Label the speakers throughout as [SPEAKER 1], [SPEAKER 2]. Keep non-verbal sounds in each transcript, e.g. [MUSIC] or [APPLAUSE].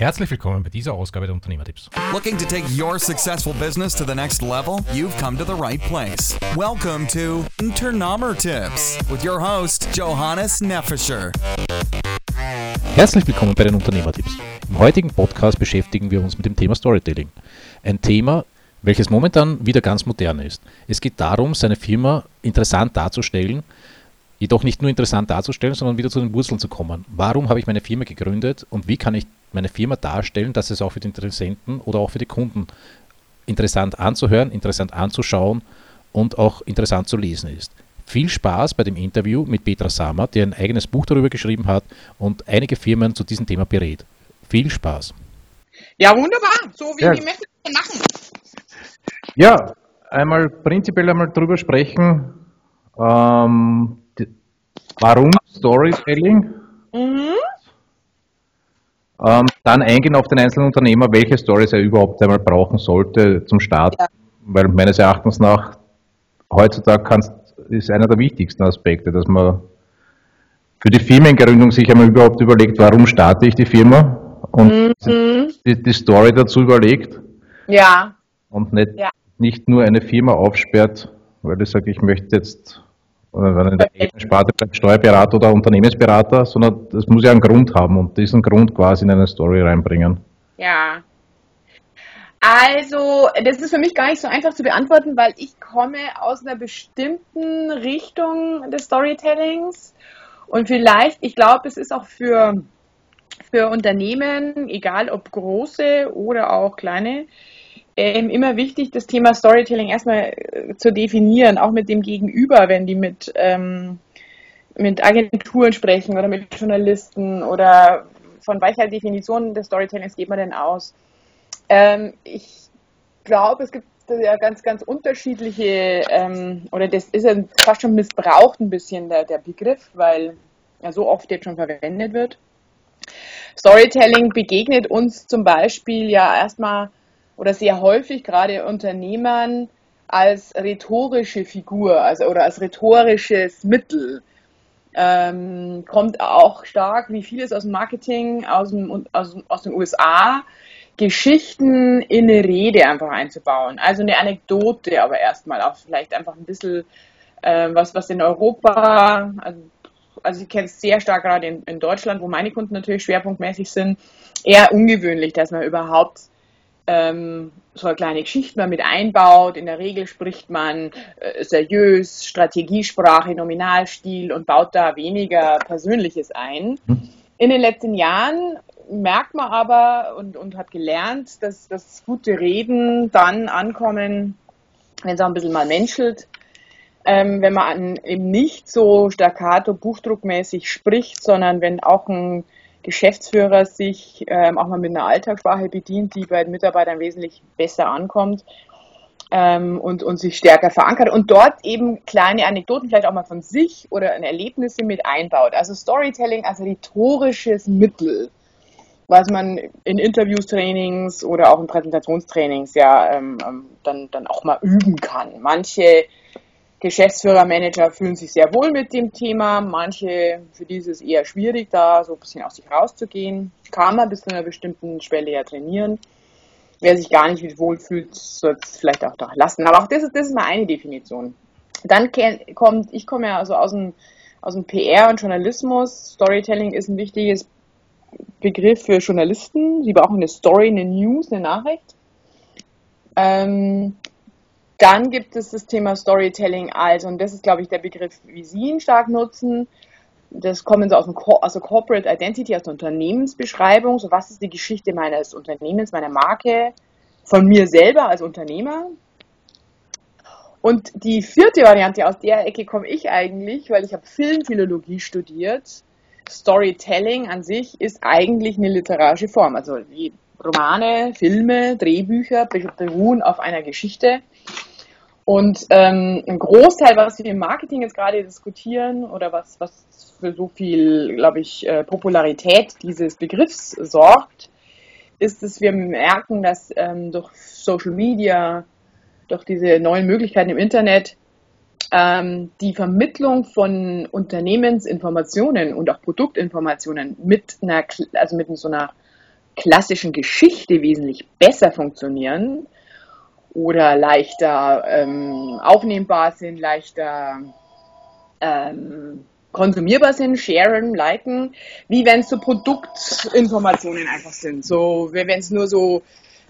[SPEAKER 1] Herzlich willkommen bei dieser Ausgabe der Unternehmertipps.
[SPEAKER 2] Looking to take your successful business to the next level? You've come to the right place. Welcome to Unternehmertipps with your host Johannes Neffischer.
[SPEAKER 1] Herzlich willkommen bei den Unternehmertipps. Im heutigen Podcast beschäftigen wir uns mit dem Thema Storytelling. Ein Thema, welches momentan wieder ganz modern ist. Es geht darum, seine Firma interessant darzustellen, jedoch nicht nur interessant darzustellen, sondern wieder zu den Wurzeln zu kommen. Warum habe ich meine Firma gegründet und wie kann ich meine Firma darstellen, dass es auch für die Interessenten oder auch für die Kunden interessant anzuhören, interessant anzuschauen und auch interessant zu lesen ist. Viel Spaß bei dem Interview mit Petra Sammer, der ein eigenes Buch darüber geschrieben hat und einige Firmen zu diesem Thema berät. Viel Spaß.
[SPEAKER 3] Ja, wunderbar. So wie, ja. wie möchten wir machen?
[SPEAKER 1] Ja, einmal prinzipiell einmal darüber sprechen, ähm, die, warum Storytelling? Mhm. Ähm, dann eingehen auf den einzelnen Unternehmer, welche Stories er überhaupt einmal brauchen sollte zum Start. Ja. Weil meines Erachtens nach heutzutage kannst, ist einer der wichtigsten Aspekte, dass man für die Firmengründung sich einmal überhaupt überlegt, warum starte ich die Firma und mhm. die, die, Story dazu überlegt.
[SPEAKER 3] Ja.
[SPEAKER 1] Und nicht, ja. nicht nur eine Firma aufsperrt, weil ich sage, ich möchte jetzt oder wenn in der eigenen Sparte bleibt, Steuerberater oder Unternehmensberater, sondern das muss ja einen Grund haben und diesen Grund quasi in eine Story reinbringen.
[SPEAKER 3] Ja. Also, das ist für mich gar nicht so einfach zu beantworten, weil ich komme aus einer bestimmten Richtung des Storytellings und vielleicht, ich glaube, es ist auch für, für Unternehmen, egal ob große oder auch kleine, ähm, immer wichtig, das Thema Storytelling erstmal äh, zu definieren, auch mit dem Gegenüber, wenn die mit, ähm, mit Agenturen sprechen oder mit Journalisten oder von welcher Definition des Storytellings geht man denn aus? Ähm, ich glaube, es gibt ja ganz, ganz unterschiedliche, ähm, oder das ist ja fast schon missbraucht ein bisschen der, der Begriff, weil er so oft jetzt schon verwendet wird. Storytelling begegnet uns zum Beispiel ja erstmal oder sehr häufig gerade Unternehmern als rhetorische Figur also, oder als rhetorisches Mittel. Ähm, kommt auch stark, wie vieles aus dem Marketing, aus, dem, aus, aus den USA, Geschichten in eine Rede einfach einzubauen. Also eine Anekdote, aber erstmal auch vielleicht einfach ein bisschen äh, was, was in Europa, also, also ich kenne es sehr stark gerade in, in Deutschland, wo meine Kunden natürlich schwerpunktmäßig sind, eher ungewöhnlich, dass man überhaupt ähm, so eine kleine Geschichte mal mit einbaut. In der Regel spricht man äh, seriös, Strategiesprache, Nominalstil und baut da weniger Persönliches ein. Mhm. In den letzten Jahren merkt man aber und, und hat gelernt, dass das gute Reden dann ankommen, wenn es auch ein bisschen mal menschelt. Ähm, wenn man eben nicht so staccato buchdruckmäßig spricht, sondern wenn auch ein Geschäftsführer sich ähm, auch mal mit einer Alltagssprache bedient, die bei den Mitarbeitern wesentlich besser ankommt ähm, und, und sich stärker verankert und dort eben kleine Anekdoten vielleicht auch mal von sich oder Erlebnisse mit einbaut. Also Storytelling als rhetorisches Mittel, was man in Interviews, Trainings oder auch in Präsentationstrainings ja ähm, ähm dann, dann auch mal üben kann. Manche Geschäftsführer, Manager fühlen sich sehr wohl mit dem Thema. Manche, für die ist es eher schwierig, da so ein bisschen aus sich rauszugehen. Kann man bis zu einer bestimmten Schwelle ja trainieren. Wer sich gar nicht wohl fühlt, soll es vielleicht auch doch lassen. Aber auch das ist, das ist mal eine Definition. Dann kommt, ich komme ja also aus dem, aus dem PR und Journalismus. Storytelling ist ein wichtiges Begriff für Journalisten. Sie brauchen eine Story, eine News, eine Nachricht. Ähm, dann gibt es das Thema Storytelling als, und das ist, glaube ich, der Begriff, wie Sie ihn stark nutzen. Das kommen so aus dem also Corporate Identity, aus der Unternehmensbeschreibung. So, was ist die Geschichte meines Unternehmens, meiner Marke, von mir selber als Unternehmer? Und die vierte Variante, aus der Ecke komme ich eigentlich, weil ich habe Filmphilologie studiert. Storytelling an sich ist eigentlich eine literarische Form. Also Romane, Filme, Drehbücher beruhen auf einer Geschichte und ähm, ein Großteil, was wir im Marketing jetzt gerade diskutieren oder was, was für so viel, glaube ich, äh, Popularität dieses Begriffs sorgt, ist, dass wir merken, dass ähm, durch Social Media, durch diese neuen Möglichkeiten im Internet, ähm, die Vermittlung von Unternehmensinformationen und auch Produktinformationen mit einer, also mit so einer klassischen Geschichte wesentlich besser funktionieren oder leichter ähm, aufnehmbar sind, leichter ähm, konsumierbar sind, sharen, liken, wie wenn es so Produktinformationen einfach sind. So, wenn es nur so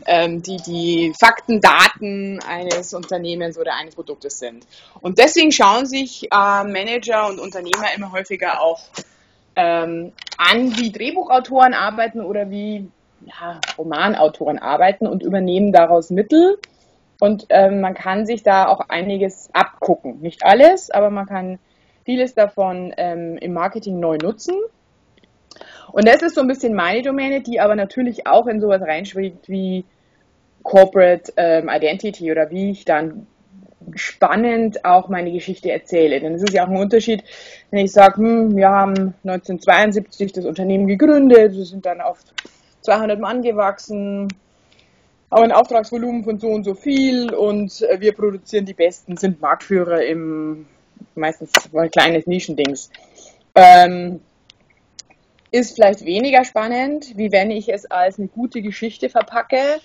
[SPEAKER 3] ähm, die, die Fakten, Daten eines Unternehmens oder eines Produktes sind. Und deswegen schauen sich äh, Manager und Unternehmer immer häufiger auch ähm, an, wie Drehbuchautoren arbeiten oder wie ja, Romanautoren arbeiten und übernehmen daraus Mittel. Und ähm, man kann sich da auch einiges abgucken. Nicht alles, aber man kann vieles davon ähm, im Marketing neu nutzen. Und das ist so ein bisschen meine Domäne, die aber natürlich auch in sowas reinschwingt wie Corporate ähm, Identity oder wie ich dann spannend auch meine Geschichte erzähle. Denn es ist ja auch ein Unterschied, wenn ich sage, hm, wir haben 1972 das Unternehmen gegründet, wir sind dann auf 200 Mann gewachsen, haben ein Auftragsvolumen von so und so viel und wir produzieren die Besten, sind Marktführer im meistens ein kleines Nischendings. Ähm, ist vielleicht weniger spannend, wie wenn ich es als eine gute Geschichte verpacke,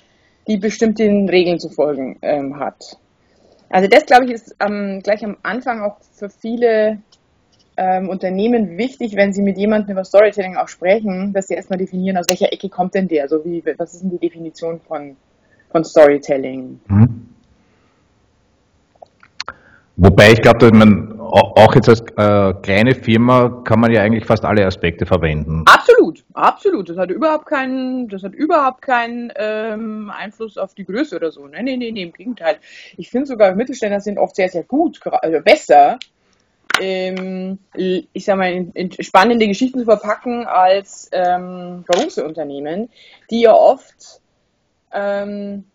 [SPEAKER 3] die bestimmten Regeln zu folgen ähm, hat. Also das, glaube ich, ist ähm, gleich am Anfang auch für viele ähm, Unternehmen wichtig, wenn sie mit jemandem über Storytelling auch sprechen, dass sie erstmal definieren, aus welcher Ecke kommt denn der? So wie, was ist denn die Definition von, von Storytelling? Mhm.
[SPEAKER 1] Wobei ich glaube, dass man auch jetzt als äh, kleine Firma kann man ja eigentlich fast alle Aspekte verwenden.
[SPEAKER 3] Absolut, absolut. Das hat überhaupt keinen, das hat überhaupt keinen ähm, Einfluss auf die Größe oder so. Nee, nee, nee, nee im Gegenteil. Ich finde sogar Mittelständler sind oft sehr, sehr gut, also besser, ähm, ich sag mal, in, in spannende Geschichten zu verpacken als ähm, große Unternehmen, die ja oft ähm,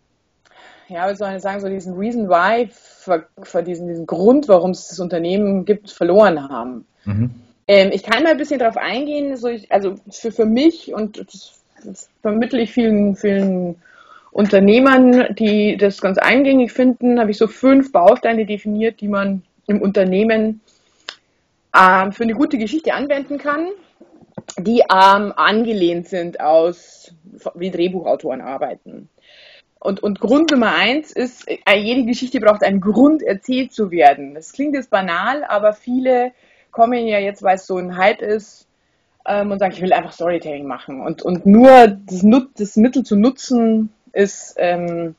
[SPEAKER 3] ja, wie soll ich sagen, so diesen Reason Why, für, für diesen, diesen Grund, warum es das Unternehmen gibt, verloren haben. Mhm. Ähm, ich kann mal ein bisschen darauf eingehen, so ich, also für, für mich und das, das vermittle ich vielen, vielen Unternehmern, die das ganz eingängig finden, habe ich so fünf Bausteine definiert, die man im Unternehmen ähm, für eine gute Geschichte anwenden kann, die ähm, angelehnt sind aus, wie Drehbuchautoren arbeiten. Und, und Grund Nummer eins ist, äh, jede Geschichte braucht einen Grund, erzählt zu werden. Das klingt jetzt banal, aber viele kommen ja jetzt, weil es so ein Hype ist, ähm, und sagen, ich will einfach Storytelling machen. Und, und nur das, das Mittel zu nutzen ist, ähm,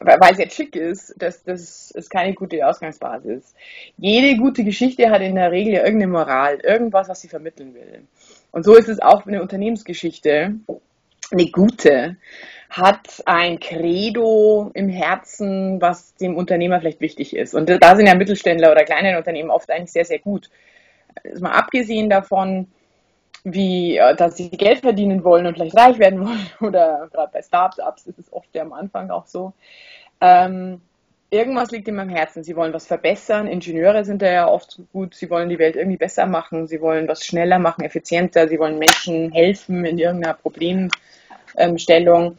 [SPEAKER 3] weil es jetzt schick ist, das, das ist keine gute Ausgangsbasis. Jede gute Geschichte hat in der Regel ja irgendeine Moral, irgendwas, was sie vermitteln will. Und so ist es auch eine Unternehmensgeschichte, eine gute hat ein Credo im Herzen, was dem Unternehmer vielleicht wichtig ist. Und da sind ja Mittelständler oder kleine Unternehmen oft eigentlich sehr, sehr gut. Ist mal abgesehen davon, wie, äh, dass sie Geld verdienen wollen und vielleicht reich werden wollen, [LAUGHS] oder gerade bei Startups ist es oft ja am Anfang auch so. Ähm, irgendwas liegt ihm am Herzen. Sie wollen was verbessern. Ingenieure sind da ja oft so gut. Sie wollen die Welt irgendwie besser machen. Sie wollen was schneller machen, effizienter. Sie wollen Menschen helfen in irgendeiner Problemstellung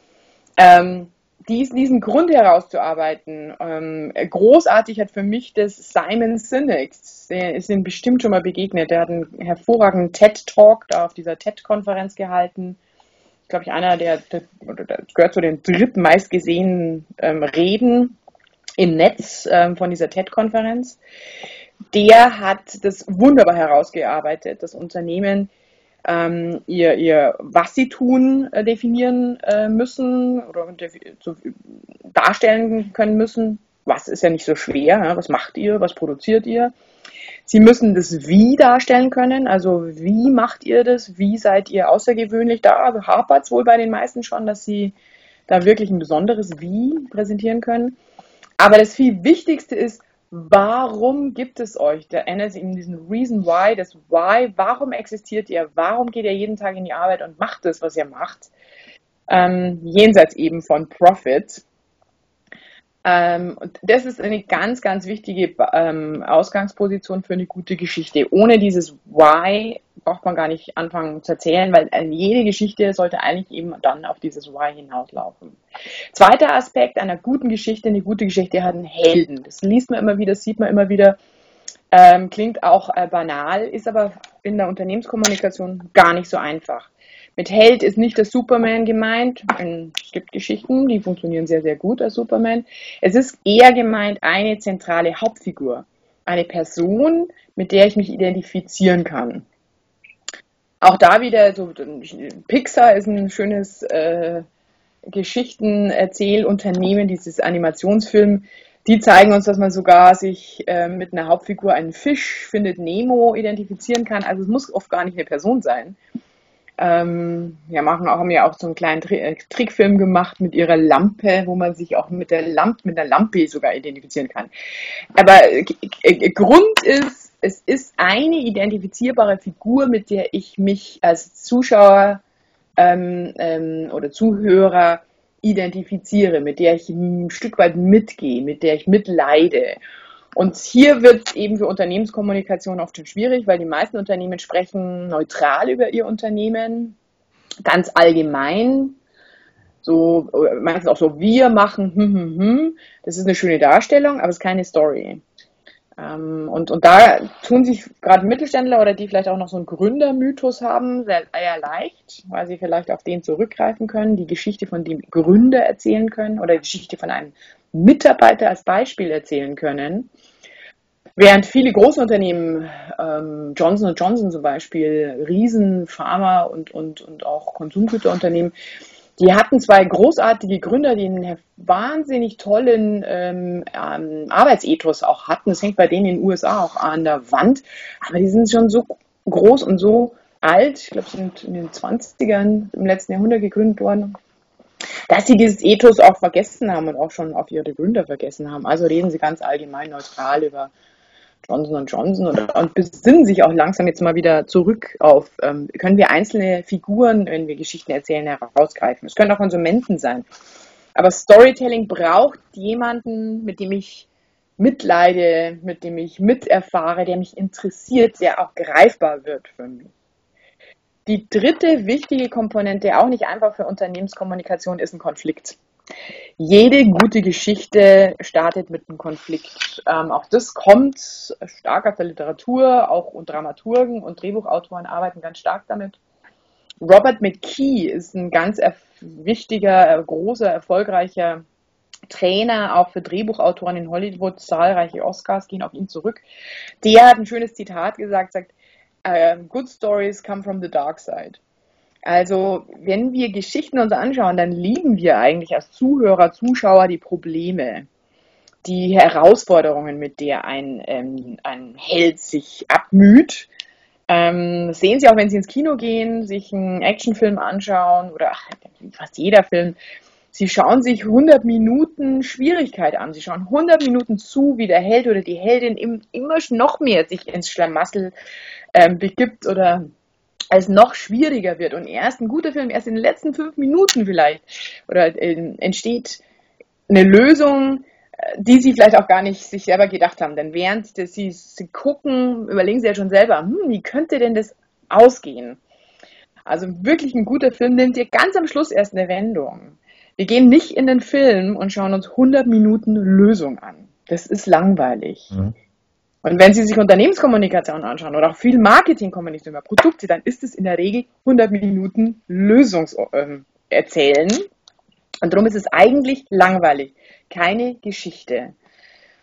[SPEAKER 3] ähm, dies, diesen Grund herauszuarbeiten, ähm, großartig hat für mich das Simon Sinek. Der ist Ihnen bestimmt schon mal begegnet. Der hat einen hervorragenden TED-Talk da auf dieser TED-Konferenz gehalten. Ich glaube, ich einer der, der, der, gehört zu den dritten meistgesehenen ähm, Reden im Netz ähm, von dieser TED-Konferenz. Der hat das wunderbar herausgearbeitet. Das Unternehmen ähm, ihr, ihr, was sie tun, äh, definieren äh, müssen oder zu, darstellen können müssen. Was ist ja nicht so schwer. Ja? Was macht ihr? Was produziert ihr? Sie müssen das Wie darstellen können. Also wie macht ihr das? Wie seid ihr außergewöhnlich? Da hapert es wohl bei den meisten schon, dass sie da wirklich ein besonderes Wie präsentieren können. Aber das viel Wichtigste ist, warum gibt es euch? Da ändert sich in diesen Reason Why, das Why, warum existiert ihr? Warum geht ihr jeden Tag in die Arbeit und macht das, was ihr macht? Ähm, jenseits eben von Profit. Ähm, und das ist eine ganz, ganz wichtige ähm, Ausgangsposition für eine gute Geschichte. Ohne dieses Why braucht man gar nicht anfangen zu erzählen, weil äh, jede Geschichte sollte eigentlich eben dann auf dieses Why hinauslaufen. Zweiter Aspekt einer guten Geschichte, eine gute Geschichte hat einen Helden. Das liest man immer wieder, sieht man immer wieder. Ähm, klingt auch äh, banal, ist aber in der Unternehmenskommunikation gar nicht so einfach. Mit Held ist nicht der Superman gemeint. Es gibt Geschichten, die funktionieren sehr, sehr gut als Superman. Es ist eher gemeint eine zentrale Hauptfigur. Eine Person, mit der ich mich identifizieren kann. Auch da wieder, so Pixar ist ein schönes äh, Geschichtenerzählunternehmen, dieses Animationsfilm. Die zeigen uns, dass man sogar sich äh, mit einer Hauptfigur, einen Fisch, findet Nemo, identifizieren kann. Also es muss oft gar nicht eine Person sein. Ähm, ja, machen auch, haben ja auch so einen kleinen äh, Trickfilm gemacht mit ihrer Lampe, wo man sich auch mit der Lampe, mit der Lampe sogar identifizieren kann. Aber äh, äh, Grund ist, es ist eine identifizierbare Figur, mit der ich mich als Zuschauer ähm, ähm, oder Zuhörer identifiziere, mit der ich ein Stück weit mitgehe, mit der ich mitleide. Und hier wird es eben für Unternehmenskommunikation oft schon schwierig, weil die meisten Unternehmen sprechen neutral über ihr Unternehmen, ganz allgemein. So, meistens auch so, wir machen, hm, hm, hm. Das ist eine schöne Darstellung, aber es ist keine Story. Ähm, und, und da tun sich gerade Mittelständler oder die vielleicht auch noch so einen Gründermythos haben, sehr, eher leicht, weil sie vielleicht auf den zurückgreifen können, die Geschichte von dem Gründer erzählen können oder die Geschichte von einem Mitarbeiter als Beispiel erzählen können. Während viele Großunternehmen, ähm, Johnson Johnson zum Beispiel, Riesenpharma und, und, und auch Konsumgüterunternehmen, die hatten zwei großartige Gründer, die einen wahnsinnig tollen ähm, ähm, Arbeitsethos auch hatten. Das hängt bei denen in den USA auch an der Wand. Aber die sind schon so groß und so alt, ich glaube, sind in den 20ern im letzten Jahrhundert gegründet worden, dass sie dieses Ethos auch vergessen haben und auch schon auf ihre Gründer vergessen haben. Also reden sie ganz allgemein neutral über Johnson Johnson und, und besinnen sich auch langsam jetzt mal wieder zurück auf, ähm, können wir einzelne Figuren, wenn wir Geschichten erzählen, herausgreifen. Es können auch Konsumenten sein. Aber Storytelling braucht jemanden, mit dem ich mitleide, mit dem ich miterfahre, der mich interessiert, der auch greifbar wird für mich. Die dritte wichtige Komponente, auch nicht einfach für Unternehmenskommunikation, ist ein Konflikt. Jede gute Geschichte startet mit einem Konflikt. Ähm, auch das kommt stark aus der Literatur, auch und Dramaturgen und Drehbuchautoren arbeiten ganz stark damit. Robert McKee ist ein ganz wichtiger, großer, erfolgreicher Trainer, auch für Drehbuchautoren in Hollywood. Zahlreiche Oscars gehen auf ihn zurück. Der hat ein schönes Zitat gesagt, sagt, uh, Good stories come from the dark side. Also, wenn wir Geschichten uns anschauen, dann lieben wir eigentlich als Zuhörer, Zuschauer die Probleme, die Herausforderungen, mit der ein, ähm, ein Held sich abmüht. Ähm, sehen Sie auch, wenn Sie ins Kino gehen, sich einen Actionfilm anschauen oder ach, fast jeder Film. Sie schauen sich 100 Minuten Schwierigkeit an. Sie schauen 100 Minuten zu, wie der Held oder die Heldin immer noch mehr sich ins Schlamassel ähm, begibt oder es noch schwieriger wird und erst ein guter Film, erst in den letzten fünf Minuten vielleicht oder äh, entsteht eine Lösung, äh, die sie vielleicht auch gar nicht sich selber gedacht haben. Denn während sie, sie gucken, überlegen sie ja schon selber, hm, wie könnte denn das ausgehen? Also wirklich ein guter Film nimmt dir ganz am Schluss erst eine Wendung. Wir gehen nicht in den Film und schauen uns 100 Minuten Lösung an. Das ist langweilig. Mhm. Und wenn Sie sich Unternehmenskommunikation anschauen oder auch viel Marketingkommunikation über Produkte, dann ist es in der Regel 100 Minuten Lösungs ähm, erzählen. Und darum ist es eigentlich langweilig. Keine Geschichte.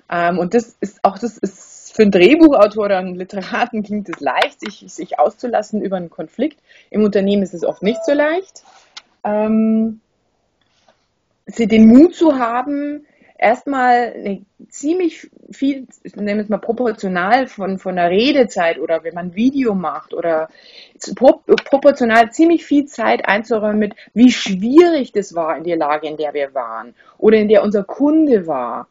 [SPEAKER 3] Ähm, und das ist auch, das ist für einen Drehbuchautor oder einen Literaten klingt es leicht, sich, sich auszulassen über einen Konflikt. Im Unternehmen ist es oft nicht so leicht. Ähm, den Mut zu haben, erstmal eine ziemlich viel, ich nehme es mal proportional von, von der Redezeit oder wenn man ein Video macht oder proportional ziemlich viel Zeit einzuräumen mit, wie schwierig das war in der Lage, in der wir waren oder in der unser Kunde war.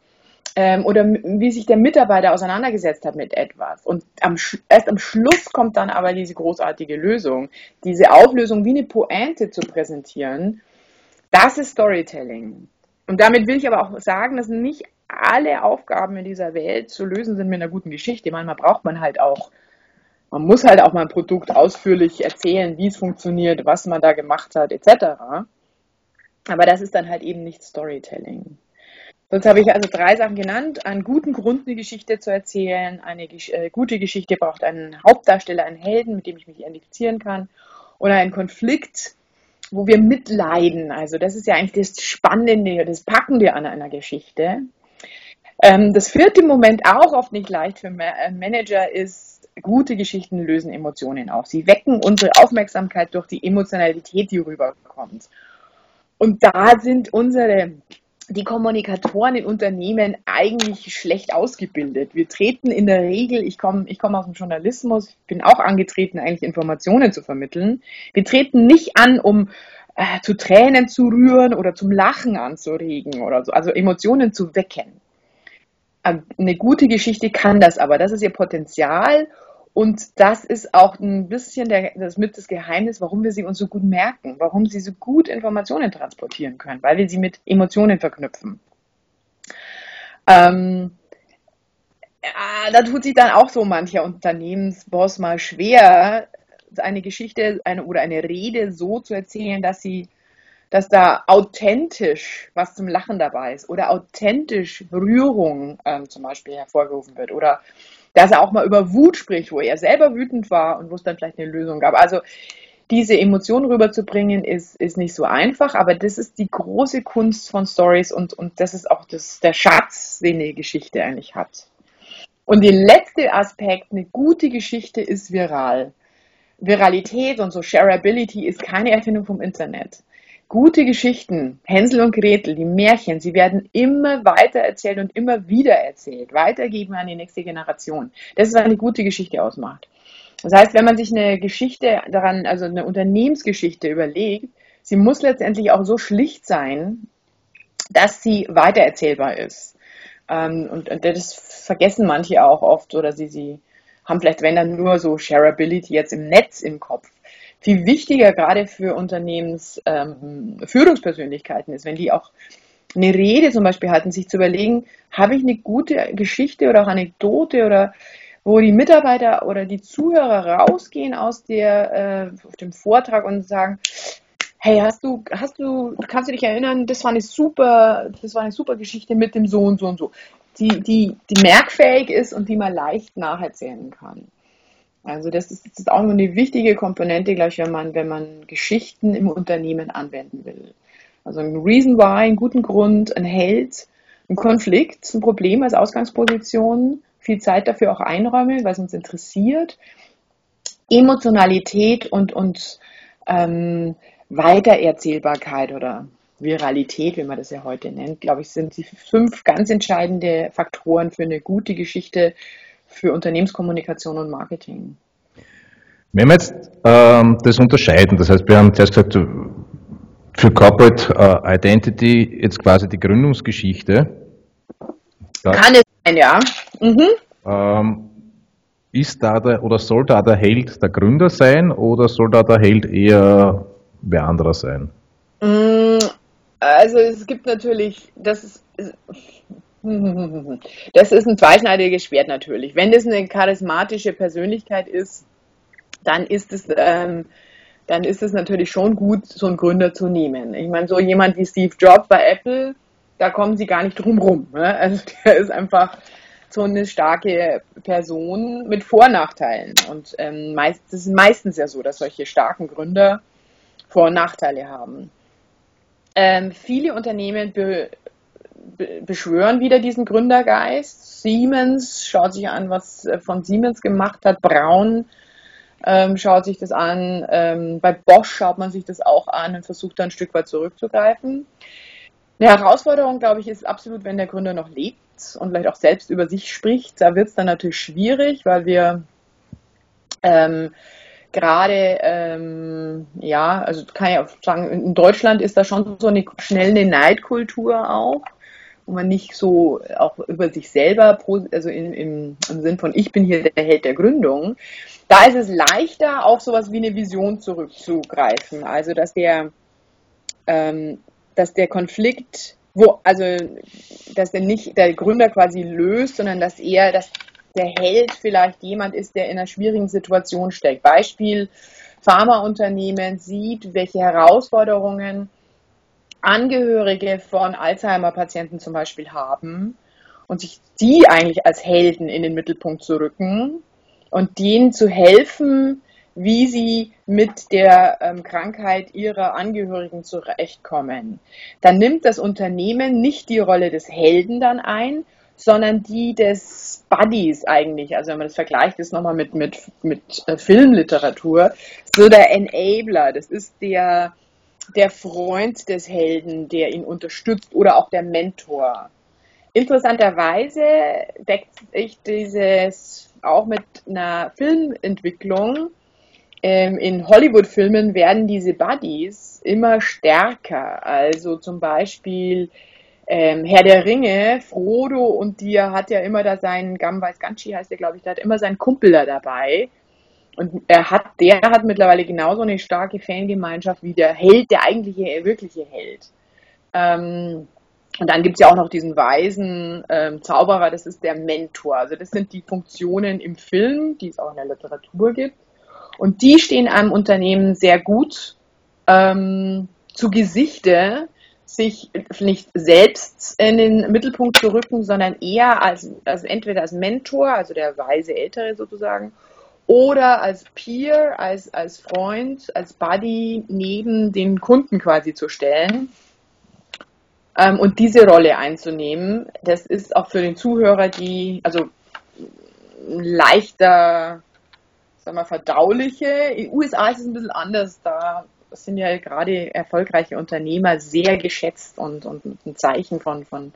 [SPEAKER 3] Ähm, oder wie sich der Mitarbeiter auseinandergesetzt hat mit etwas. Und am, erst am Schluss kommt dann aber diese großartige Lösung, diese Auflösung wie eine Pointe zu präsentieren. Das ist Storytelling. Und damit will ich aber auch sagen, dass nicht alle Aufgaben in dieser Welt zu lösen sind mit einer guten Geschichte. Manchmal braucht man halt auch, man muss halt auch mal ein Produkt ausführlich erzählen, wie es funktioniert, was man da gemacht hat, etc. Aber das ist dann halt eben nicht Storytelling. Sonst habe ich also drei Sachen genannt. Einen guten Grund, eine Geschichte zu erzählen. Eine äh, gute Geschichte braucht einen Hauptdarsteller, einen Helden, mit dem ich mich identifizieren kann. oder ein Konflikt, wo wir mitleiden. Also das ist ja eigentlich das Spannende, das Packende an einer Geschichte. Ähm, das vierte Moment auch oft nicht leicht für äh, Manager ist, gute Geschichten lösen Emotionen auf. Sie wecken unsere Aufmerksamkeit durch die Emotionalität, die rüberkommt. Und da sind unsere die Kommunikatoren in Unternehmen eigentlich schlecht ausgebildet. Wir treten in der Regel, ich komme ich komm aus dem Journalismus, ich bin auch angetreten, eigentlich Informationen zu vermitteln. Wir treten nicht an, um äh, zu Tränen zu rühren oder zum Lachen anzuregen oder so, also Emotionen zu wecken. Eine gute Geschichte kann das aber, das ist ihr Potenzial und das ist auch ein bisschen der, das mit das Geheimnis, warum wir sie uns so gut merken, warum sie so gut Informationen transportieren können, weil wir sie mit Emotionen verknüpfen. Ähm, ja, da tut sich dann auch so mancher Unternehmensboss mal schwer, eine Geschichte eine, oder eine Rede so zu erzählen, dass sie, dass da authentisch was zum Lachen dabei ist oder authentisch Rührung ähm, zum Beispiel hervorgerufen wird oder dass er auch mal über Wut spricht, wo er selber wütend war und wo es dann vielleicht eine Lösung gab. Also diese Emotionen rüberzubringen, ist, ist nicht so einfach, aber das ist die große Kunst von Stories und, und das ist auch das, der Schatz, den die Geschichte eigentlich hat. Und der letzte Aspekt, eine gute Geschichte ist viral. Viralität und so Shareability ist keine Erfindung vom Internet gute Geschichten, Hänsel und Gretel, die Märchen, sie werden immer weiter erzählt und immer wieder erzählt, weitergeben an die nächste Generation. Das ist, eine gute Geschichte ausmacht. Das heißt, wenn man sich eine Geschichte daran, also eine Unternehmensgeschichte überlegt, sie muss letztendlich auch so schlicht sein, dass sie weitererzählbar ist. Ähm, und, das vergessen manche auch oft oder sie, sie haben vielleicht, wenn dann nur so Shareability jetzt im Netz im Kopf viel wichtiger gerade für Unternehmensführungspersönlichkeiten ähm, ist, wenn die auch eine Rede zum Beispiel halten, sich zu überlegen, habe ich eine gute Geschichte oder auch Anekdote oder wo die Mitarbeiter oder die Zuhörer rausgehen aus der, äh, auf dem Vortrag und sagen, hey, hast du, hast du, kannst du dich erinnern, das war eine super, das war eine super Geschichte mit dem so und so und so, die, die, die merkfähig ist und die man leicht nacherzählen kann. Also das ist, das ist auch eine wichtige Komponente, gleich wenn man, wenn man Geschichten im Unternehmen anwenden will. Also ein Reason Why, einen guten Grund, ein Held, ein Konflikt, ein Problem als Ausgangsposition, viel Zeit dafür auch einräumen, es uns interessiert. Emotionalität und, und ähm, Weitererzählbarkeit oder Viralität, wie man das ja heute nennt, glaube ich, sind die fünf ganz entscheidende Faktoren für eine gute Geschichte für Unternehmenskommunikation und Marketing.
[SPEAKER 1] Wenn wir jetzt ähm, das unterscheiden, das heißt, wir haben zuerst gesagt, für Corporate äh, Identity jetzt quasi die Gründungsgeschichte.
[SPEAKER 3] Das, Kann es sein, ja. Mhm.
[SPEAKER 1] Ähm, ist da der oder soll da der Held der Gründer sein oder soll da der Held eher wer anderer sein?
[SPEAKER 3] Mm, also es gibt natürlich, das ist, [LAUGHS] das ist ein zweischneidiges Schwert natürlich. Wenn das eine charismatische Persönlichkeit ist, dann ist es, ähm, dann ist es natürlich schon gut, so einen Gründer zu nehmen. Ich meine, so jemand wie Steve Jobs bei Apple, da kommen sie gar nicht drum rum. Ne? Also [LAUGHS] der ist einfach so eine starke Person mit Vor- und ähm, meist, das ist meistens ja so, dass solche starken Gründer Vor- und Nachteile haben. Ähm, viele Unternehmen beschwören wieder diesen Gründergeist. Siemens schaut sich an, was äh, von Siemens gemacht hat. Braun ähm, schaut sich das an. Ähm, bei Bosch schaut man sich das auch an und versucht da ein Stück weit zurückzugreifen. Eine Herausforderung, glaube ich, ist absolut, wenn der Gründer noch lebt und vielleicht auch selbst über sich spricht. Da wird es dann natürlich schwierig, weil wir ähm, gerade, ähm, ja, also kann ich auch sagen, in Deutschland ist da schon so eine schnelle Neidkultur auch wo man nicht so auch über sich selber, also in, im, im Sinn von ich bin hier der Held der Gründung, da ist es leichter, auf sowas wie eine Vision zurückzugreifen. Also dass der, ähm, dass der Konflikt, wo, also dass der nicht der Gründer quasi löst, sondern dass er, dass der Held vielleicht jemand ist, der in einer schwierigen Situation steckt. Beispiel, Pharmaunternehmen sieht, welche Herausforderungen Angehörige von Alzheimer-Patienten zum Beispiel haben und sich die eigentlich als Helden in den Mittelpunkt zu rücken und denen zu helfen, wie sie mit der ähm, Krankheit ihrer Angehörigen zurechtkommen. Dann nimmt das Unternehmen nicht die Rolle des Helden dann ein, sondern die des Buddies eigentlich. Also wenn man das vergleicht, ist nochmal mit, mit, mit äh, Filmliteratur, so der Enabler, das ist der, der Freund des Helden, der ihn unterstützt oder auch der Mentor. Interessanterweise deckt sich dieses auch mit einer Filmentwicklung. Ähm, in Hollywood-Filmen werden diese Buddies immer stärker. Also zum Beispiel ähm, Herr der Ringe, Frodo und dir hat ja immer da seinen Gamweiß Ganschi heißt der, glaube ich, der hat immer seinen Kumpel da dabei. Und er hat, der hat mittlerweile genauso eine starke Fangemeinschaft wie der Held, der eigentliche, wirkliche Held. Ähm, und dann gibt es ja auch noch diesen weisen ähm, Zauberer, das ist der Mentor. Also das sind die Funktionen im Film, die es auch in der Literatur gibt. Und die stehen einem Unternehmen sehr gut ähm, zu Gesichte, sich nicht selbst in den Mittelpunkt zu rücken, sondern eher als, als entweder als Mentor, also der weise Ältere sozusagen, oder als Peer, als, als Freund, als Buddy neben den Kunden quasi zu stellen ähm, und diese Rolle einzunehmen. Das ist auch für den Zuhörer die, also leichter, sagen wir, verdauliche. In den USA ist es ein bisschen anders, da sind ja gerade erfolgreiche Unternehmer sehr geschätzt und, und ein Zeichen von, von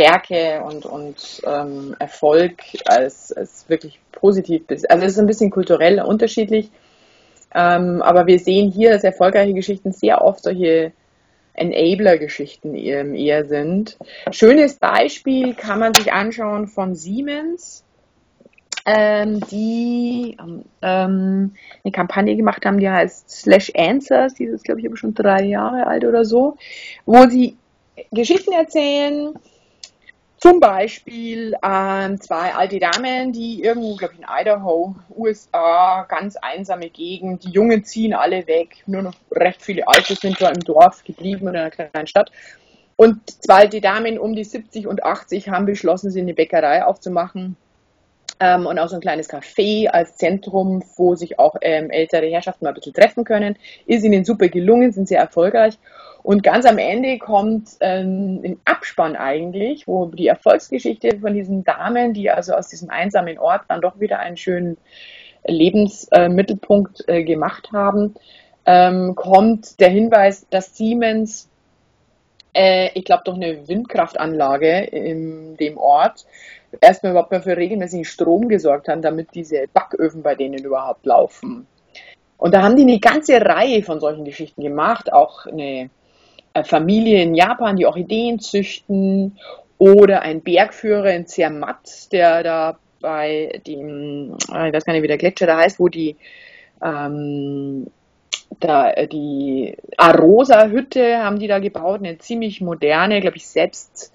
[SPEAKER 3] Stärke und, und ähm, Erfolg als, als wirklich positiv. Also es ist ein bisschen kulturell unterschiedlich. Ähm, aber wir sehen hier, dass erfolgreiche Geschichten sehr oft solche Enabler-Geschichten eher sind. Schönes Beispiel kann man sich anschauen von Siemens ähm, die ähm, eine Kampagne gemacht haben, die heißt Slash Answers, die ist, glaube ich, aber schon drei Jahre alt oder so, wo sie Geschichten erzählen, zum Beispiel ähm, zwei alte Damen, die irgendwo, glaube ich, in Idaho, USA, ganz einsame Gegend, die Jungen ziehen alle weg, nur noch recht viele Alte sind da im Dorf geblieben oder in einer kleinen Stadt. Und zwei alte Damen um die 70 und 80 haben beschlossen, sie eine Bäckerei aufzumachen ähm, und auch so ein kleines Café als Zentrum, wo sich auch ähm, ältere Herrschaften mal ein bisschen treffen können. Ist ihnen super gelungen, sind sehr erfolgreich. Und ganz am Ende kommt ähm, ein Abspann eigentlich, wo die Erfolgsgeschichte von diesen Damen, die also aus diesem einsamen Ort dann doch wieder einen schönen Lebensmittelpunkt äh, äh, gemacht haben, ähm, kommt der Hinweis, dass Siemens äh, ich glaube, doch eine Windkraftanlage in dem Ort erstmal überhaupt mal für regelmäßigen Strom gesorgt haben, damit diese Backöfen bei denen überhaupt laufen. Und da haben die eine ganze Reihe von solchen Geschichten gemacht, auch eine äh, Familie in Japan, die Orchideen züchten oder ein Bergführer in Zermatt, der da bei dem, äh, ich weiß gar nicht, wie der Gletscher da heißt, wo die ähm, da, äh, die Arosa-Hütte haben die da gebaut, eine ziemlich moderne, glaube ich, selbst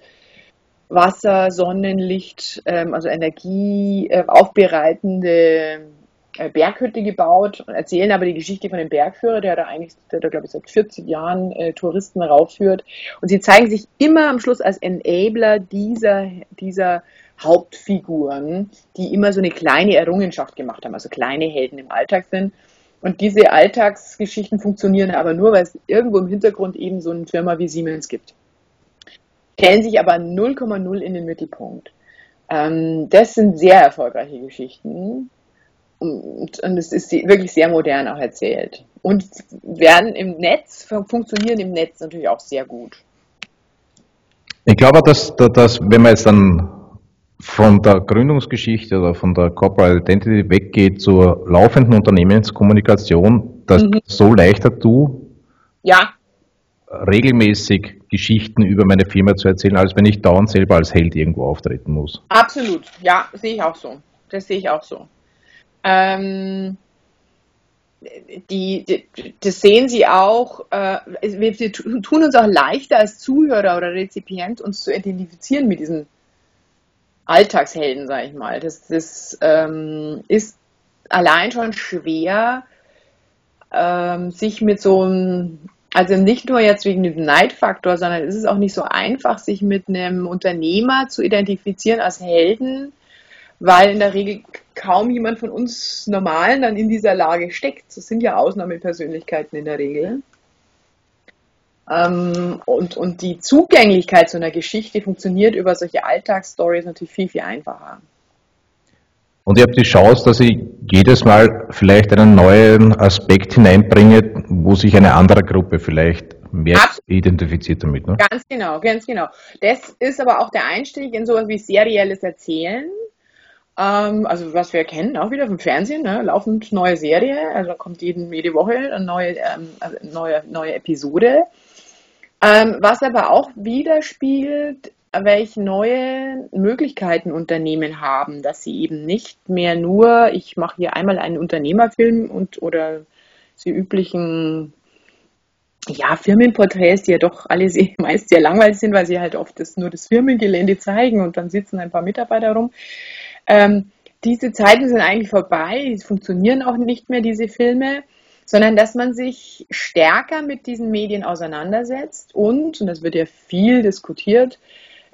[SPEAKER 3] Wasser, Sonnenlicht, ähm, also Energie äh, aufbereitende äh, Berghütte gebaut und erzählen aber die Geschichte von dem Bergführer, der da eigentlich, der da glaube ich seit 40 Jahren äh, Touristen raufführt. Und sie zeigen sich immer am Schluss als Enabler dieser, dieser Hauptfiguren, die immer so eine kleine Errungenschaft gemacht haben, also kleine Helden im Alltag sind. Und diese Alltagsgeschichten funktionieren aber nur, weil es irgendwo im Hintergrund eben so eine Firma wie Siemens gibt stellen sich aber 0,0 in den Mittelpunkt. Ähm, das sind sehr erfolgreiche Geschichten und, und es ist wirklich sehr modern auch erzählt. Und werden im Netz, funktionieren im Netz natürlich auch sehr gut.
[SPEAKER 1] Ich glaube, dass, dass wenn man jetzt dann von der Gründungsgeschichte oder von der Corporate Identity weggeht zur laufenden Unternehmenskommunikation, dass mhm. so leichter du
[SPEAKER 3] ja.
[SPEAKER 1] Regelmäßig Geschichten über meine Firma zu erzählen, als wenn ich dauernd selber als Held irgendwo auftreten muss.
[SPEAKER 3] Absolut, ja, sehe ich auch so. Das sehe ich auch so. Ähm, die, die, das sehen Sie auch, äh, wir tun uns auch leichter als Zuhörer oder Rezipient, uns zu identifizieren mit diesen Alltagshelden, sage ich mal. Das, das ähm, ist allein schon schwer, ähm, sich mit so einem also nicht nur jetzt wegen diesem Neidfaktor, sondern es ist auch nicht so einfach, sich mit einem Unternehmer zu identifizieren als Helden, weil in der Regel kaum jemand von uns Normalen dann in dieser Lage steckt. Das sind ja Ausnahmepersönlichkeiten in der Regel. Ähm, und, und die Zugänglichkeit zu einer Geschichte funktioniert über solche Alltagsstories natürlich viel, viel einfacher.
[SPEAKER 1] Und ich habe die Chance, dass ich jedes Mal vielleicht einen neuen Aspekt hineinbringe, wo sich eine andere Gruppe vielleicht mehr Absolut. identifiziert damit.
[SPEAKER 3] Ne? Ganz genau, ganz genau. Das ist aber auch der Einstieg in sowas wie serielles Erzählen. Ähm, also was wir kennen, auch wieder vom Fernsehen, ne? laufend neue Serie, also kommt jeden, jede Woche eine neue, ähm, also neue, neue Episode. Ähm, was aber auch widerspiegelt, welche neue Möglichkeiten Unternehmen haben, dass sie eben nicht mehr nur, ich mache hier einmal einen Unternehmerfilm und oder die üblichen ja, Firmenporträts, die ja doch alle [LAUGHS] sehr, meist sehr langweilig sind, weil sie halt oft das, nur das Firmengelände zeigen und dann sitzen ein paar Mitarbeiter rum. Ähm, diese Zeiten sind eigentlich vorbei, es funktionieren auch nicht mehr, diese Filme sondern dass man sich stärker mit diesen Medien auseinandersetzt und, und das wird ja viel diskutiert,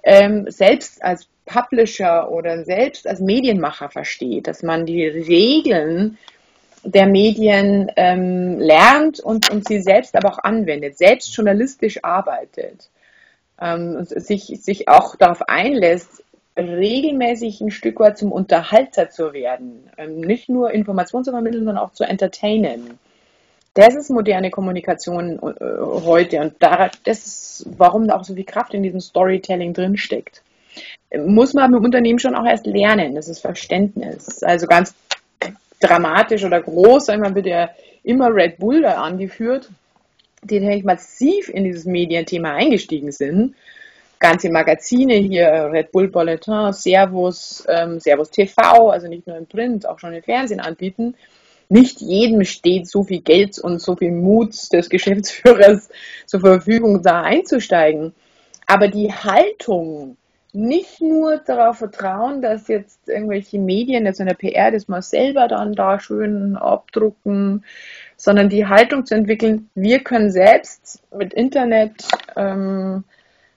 [SPEAKER 3] ähm, selbst als Publisher oder selbst als Medienmacher versteht, dass man die Regeln der Medien ähm, lernt und, und sie selbst aber auch anwendet, selbst journalistisch arbeitet ähm, und sich, sich auch darauf einlässt, regelmäßig ein Stück weit zum Unterhalter zu werden, ähm, nicht nur Informationen zu vermitteln, sondern auch zu entertainen. Das ist moderne Kommunikation äh, heute und da, das ist, warum da auch so viel Kraft in diesem Storytelling drinsteckt. Muss man im Unternehmen schon auch erst lernen, das ist Verständnis. Also ganz dramatisch oder groß, einmal wird ja immer Red Bull da angeführt, die natürlich massiv in dieses Medienthema eingestiegen sind. Ganze Magazine hier, Red Bull Bulletin, Servus, ähm, Servus TV, also nicht nur im Print, auch schon im Fernsehen anbieten nicht jedem steht so viel Geld und so viel Mut des Geschäftsführers [LAUGHS] zur Verfügung, da einzusteigen. Aber die Haltung, nicht nur darauf vertrauen, dass jetzt irgendwelche Medien, jetzt in der PR, das mal selber dann da schön abdrucken, sondern die Haltung zu entwickeln, wir können selbst mit Internet, ähm,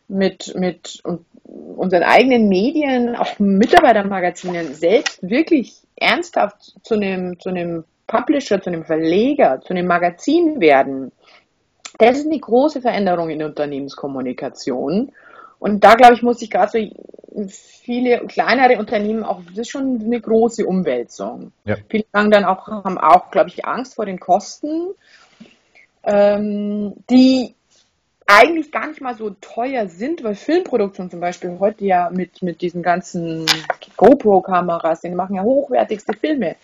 [SPEAKER 3] mit, mit unseren eigenen Medien, auch Mitarbeitermagazinen selbst wirklich ernsthaft zu einem, zu einem Publisher, zu einem Verleger, zu einem Magazin werden, das ist eine große Veränderung in der Unternehmenskommunikation. Und da, glaube ich, muss sich gerade so viele kleinere Unternehmen auch, das ist schon eine große Umwälzung. Ja. Viele sagen dann auch, haben auch, glaube ich, Angst vor den Kosten, ähm, die eigentlich gar nicht mal so teuer sind, weil Filmproduktion zum Beispiel heute ja mit, mit diesen ganzen GoPro-Kameras, die machen ja hochwertigste Filme.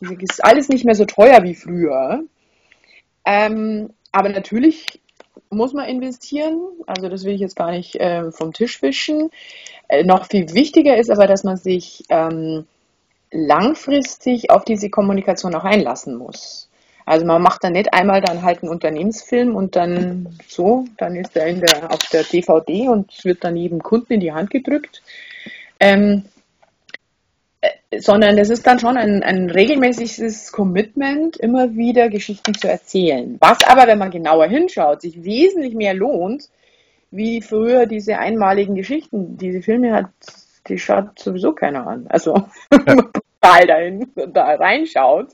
[SPEAKER 3] Das ist alles nicht mehr so teuer wie früher. Ähm, aber natürlich muss man investieren. Also das will ich jetzt gar nicht äh, vom Tisch wischen. Äh, noch viel wichtiger ist aber, dass man sich ähm, langfristig auf diese Kommunikation auch einlassen muss. Also man macht dann nicht einmal dann halt einen Unternehmensfilm und dann so, dann ist er in der, auf der DVD und wird dann jedem Kunden in die Hand gedrückt. Ähm, äh, sondern es ist dann schon ein, ein regelmäßiges Commitment, immer wieder Geschichten zu erzählen. Was aber, wenn man genauer hinschaut, sich wesentlich mehr lohnt, wie früher diese einmaligen Geschichten. Diese Filme hat, die schaut sowieso keiner an. Also, [LAUGHS] wenn man dahin, da reinschaut.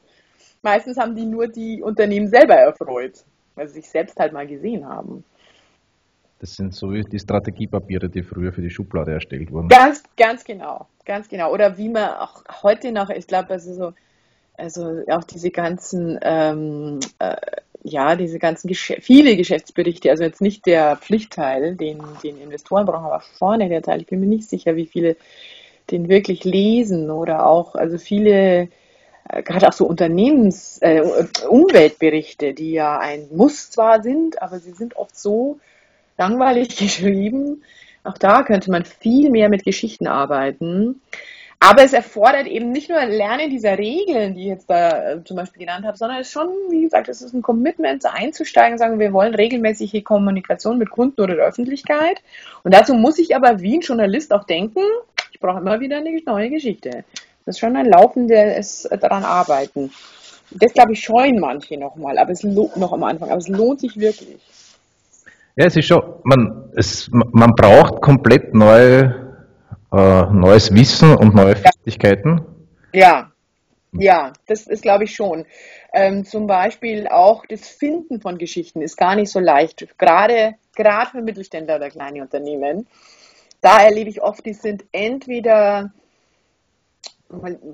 [SPEAKER 3] Meistens haben die nur die Unternehmen selber erfreut, weil sie sich selbst halt mal gesehen haben.
[SPEAKER 1] Das sind so die Strategiepapiere, die früher für die Schublade erstellt wurden.
[SPEAKER 3] Ganz, ganz genau, ganz genau. Oder wie man auch heute noch, ich glaube, also so, also auch diese ganzen, ähm, äh, ja, diese ganzen Gesch viele Geschäftsberichte, also jetzt nicht der Pflichtteil, den, den Investoren brauchen, aber vorne der Teil. Ich bin mir nicht sicher, wie viele den wirklich lesen oder auch, also viele äh, gerade auch so Unternehmens-, äh, Umweltberichte, die ja ein Muss zwar sind, aber sie sind oft so langweilig [LAUGHS] geschrieben. Auch da könnte man viel mehr mit Geschichten arbeiten. Aber es erfordert eben nicht nur ein Lernen dieser Regeln, die ich jetzt da äh, zum Beispiel genannt habe, sondern es ist schon, wie gesagt, es ist ein Commitment, einzusteigen und sagen, wir wollen regelmäßige Kommunikation mit Kunden oder der Öffentlichkeit. Und dazu muss ich aber wie ein Journalist auch denken, ich brauche immer wieder eine neue Geschichte. Das ist schon ein laufendes daran arbeiten. Das, glaube ich, scheuen manche nochmal, aber es lohnt noch am Anfang, aber es lohnt sich wirklich.
[SPEAKER 1] Ja, es ist schon, man, es, man braucht komplett neue, äh, neues Wissen und neue Fertigkeiten.
[SPEAKER 3] Ja. Ja, das ist, glaube ich, schon. Ähm, zum Beispiel auch das Finden von Geschichten ist gar nicht so leicht. Gerade, gerade für Mittelständler oder kleine Unternehmen. Da erlebe ich oft, die sind entweder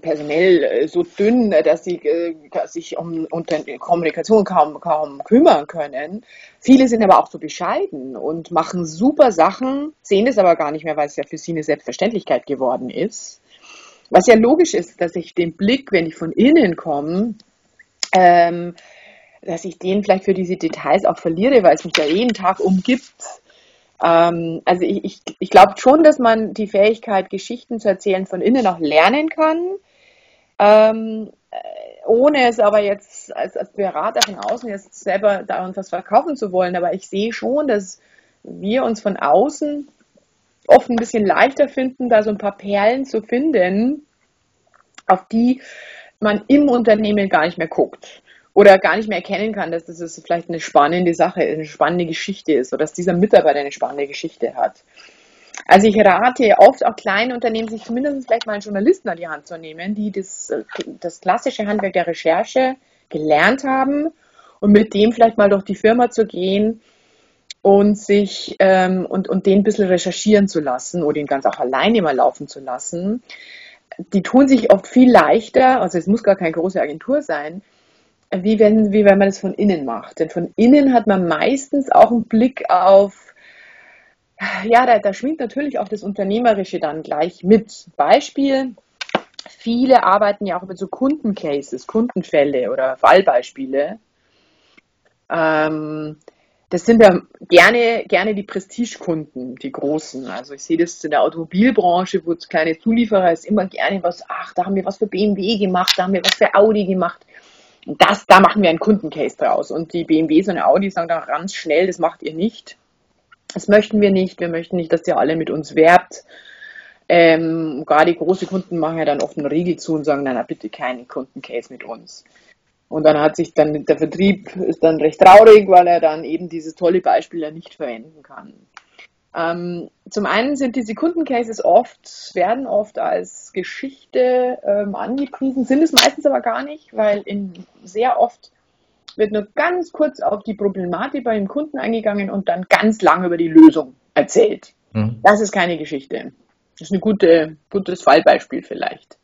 [SPEAKER 3] personell äh, so dünn, dass sie äh, sich um, um Kommunikation kaum, kaum kümmern können. Viele sind aber auch so bescheiden und machen super Sachen, sehen es aber gar nicht mehr, weil es ja für sie eine Selbstverständlichkeit geworden ist. Was ja logisch ist, dass ich den Blick, wenn ich von innen komme, ähm, dass ich den vielleicht für diese Details auch verliere, weil es mich ja jeden Tag umgibt. Ähm, also ich, ich, ich glaube schon, dass man die Fähigkeit, Geschichten zu erzählen, von innen auch lernen kann. Ähm, ohne es aber jetzt als, als Berater von außen jetzt selber da uns was verkaufen zu wollen. Aber ich sehe schon, dass wir uns von außen oft ein bisschen leichter finden, da so ein paar Perlen zu finden, auf die man im Unternehmen gar nicht mehr guckt oder gar nicht mehr erkennen kann, dass das vielleicht eine spannende Sache, eine spannende Geschichte ist oder dass dieser Mitarbeiter eine spannende Geschichte hat. Also ich rate oft auch kleinen Unternehmen, sich zumindest vielleicht mal einen Journalisten an die Hand zu nehmen, die das, das klassische Handwerk der Recherche gelernt haben und mit dem vielleicht mal durch die Firma zu gehen und sich ähm, und, und den ein bisschen recherchieren zu lassen oder ihn ganz auch alleine mal laufen zu lassen. Die tun sich oft viel leichter, also es muss gar keine große Agentur sein, wie wenn, wie wenn man das von innen macht. Denn von innen hat man meistens auch einen Blick auf, ja, da, da schwingt natürlich auch das Unternehmerische dann gleich mit. Beispiel, viele arbeiten ja auch mit so Kundencases, Kundenfälle oder Fallbeispiele. Ähm, das sind ja gerne, gerne die Prestigekunden, die großen. Also ich sehe das in der Automobilbranche, wo es kleine Zulieferer ist, immer gerne was, ach, da haben wir was für BMW gemacht, da haben wir was für Audi gemacht. Das, da machen wir einen Kundencase draus. Und die BMWs und Audi sagen da ganz schnell, das macht ihr nicht. Das möchten wir nicht. Wir möchten nicht, dass ihr alle mit uns werbt. Ähm, gerade große Kunden machen ja dann oft einen Riegel zu und sagen, na, bitte keinen Kundencase mit uns. Und dann hat sich dann der Vertrieb ist dann recht traurig, weil er dann eben dieses tolle Beispiel ja nicht verwenden kann. Ähm, zum einen sind diese Kundencases oft, werden oft als Geschichte ähm, angepriesen, sind es meistens aber gar nicht, weil in, sehr oft wird nur ganz kurz auf die Problematik bei dem Kunden eingegangen und dann ganz lange über die Lösung erzählt. Mhm. Das ist keine Geschichte. Das ist ein gute, gutes Fallbeispiel vielleicht.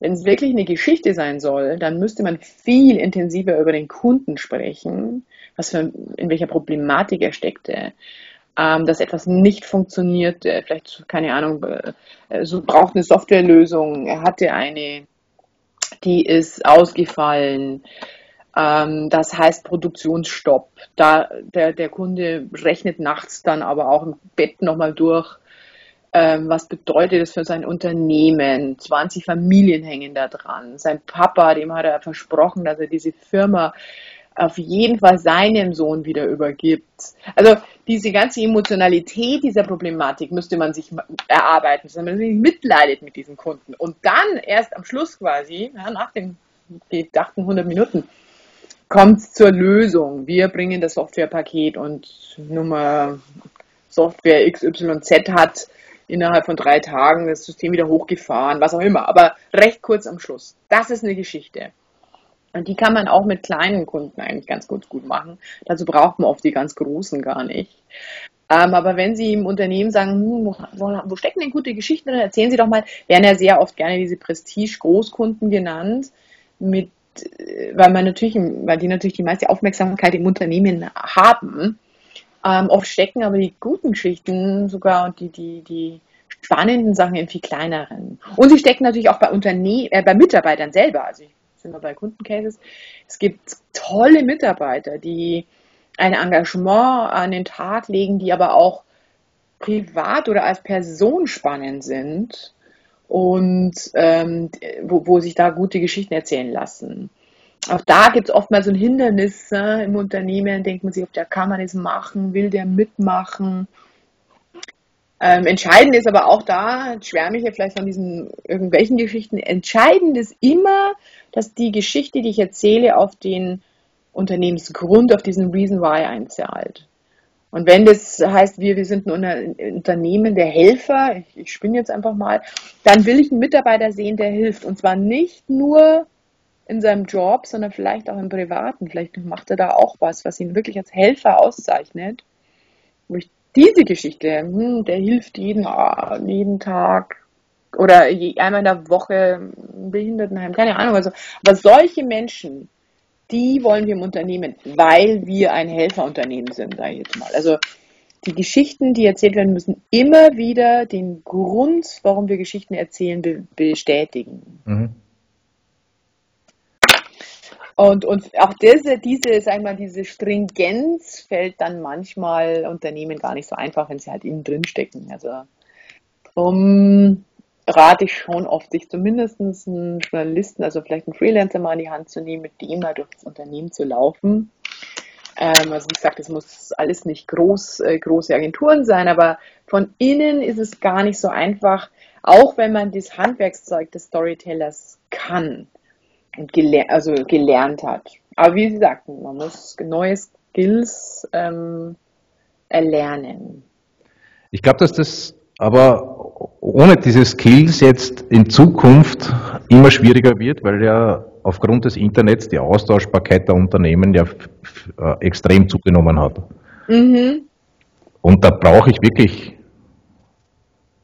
[SPEAKER 3] Wenn es wirklich eine Geschichte sein soll, dann müsste man viel intensiver über den Kunden sprechen, was für, in welcher Problematik er steckte, ähm, dass etwas nicht funktioniert, äh, vielleicht, keine Ahnung, äh, so braucht eine Softwarelösung, er hatte eine, die ist ausgefallen, ähm, das heißt Produktionsstopp. Da der, der Kunde rechnet nachts dann aber auch im Bett nochmal durch, ähm, was bedeutet das für sein Unternehmen? 20 Familien hängen da dran. Sein Papa, dem hat er versprochen, dass er diese Firma auf jeden Fall seinem Sohn wieder übergibt. Also diese ganze Emotionalität dieser Problematik müsste man sich erarbeiten, dass man sich mitleidet mit diesen Kunden. Und dann erst am Schluss quasi, ja, nach den gedachten 100 Minuten, kommt es zur Lösung. Wir bringen das Softwarepaket und Nummer Software XYZ hat innerhalb von drei Tagen das System wieder hochgefahren, was auch immer, aber recht kurz am Schluss. Das ist eine Geschichte. Und die kann man auch mit kleinen Kunden eigentlich ganz gut, gut machen. Dazu braucht man oft die ganz großen gar nicht. Ähm, aber wenn Sie im Unternehmen sagen, hm, wo, wo, stecken denn gute Geschichten, dann erzählen Sie doch mal, werden ja sehr oft gerne diese Prestige-Großkunden genannt, mit, äh, weil man natürlich, weil die natürlich die meiste Aufmerksamkeit im Unternehmen haben. Ähm, oft stecken aber die guten Geschichten sogar und die, die, die spannenden Sachen in viel kleineren. Und sie stecken natürlich auch bei Unternehmen, äh, bei Mitarbeitern selber. Also ich sind wir bei Kundencases. Es gibt tolle Mitarbeiter, die ein Engagement an den Tag legen, die aber auch privat oder als Person spannend sind und ähm, wo, wo sich da gute Geschichten erzählen lassen auch da gibt es oftmals so ein Hindernis äh, im Unternehmen, denkt man sich, ob der kann man es machen, will der mitmachen. Ähm, entscheidend ist aber auch da, schwärme ich ja vielleicht von diesen irgendwelchen Geschichten, entscheidend ist immer, dass die Geschichte, die ich erzähle, auf den Unternehmensgrund, auf diesen Reason Why einzahlt. Und wenn das heißt, wir, wir sind ein Unternehmen der Helfer, ich, ich spinne jetzt einfach mal, dann will ich einen Mitarbeiter sehen, der hilft. Und zwar nicht nur in seinem Job, sondern vielleicht auch im Privaten. Vielleicht macht er da auch was, was ihn wirklich als Helfer auszeichnet. Wo ich diese Geschichte, hm, der hilft jeden, ah, jeden Tag oder einmal in der Woche im Behindertenheim, keine Ahnung. Also, aber solche Menschen, die wollen wir im Unternehmen, weil wir ein Helferunternehmen sind, sage ich jetzt mal. Also die Geschichten, die erzählt werden, müssen immer wieder den Grund, warum wir Geschichten erzählen, be bestätigen. Mhm. Und, und auch diese, diese, sagen wir, diese Stringenz fällt dann manchmal Unternehmen gar nicht so einfach, wenn sie halt innen drin stecken. Also darum rate ich schon oft, sich zumindest einen Journalisten, also vielleicht einen Freelancer mal in die Hand zu nehmen, mit dem mal durch das Unternehmen zu laufen. Ähm, also wie gesagt, es muss alles nicht groß, äh, große Agenturen sein, aber von innen ist es gar nicht so einfach, auch wenn man das Handwerkszeug des Storytellers kann und geler also gelernt hat. Aber wie Sie sagten, man muss neue Skills ähm, erlernen.
[SPEAKER 1] Ich glaube, dass das aber ohne diese Skills jetzt in Zukunft immer schwieriger wird, weil ja aufgrund des Internets die Austauschbarkeit der Unternehmen ja äh, extrem zugenommen hat. Mhm. Und da brauche ich wirklich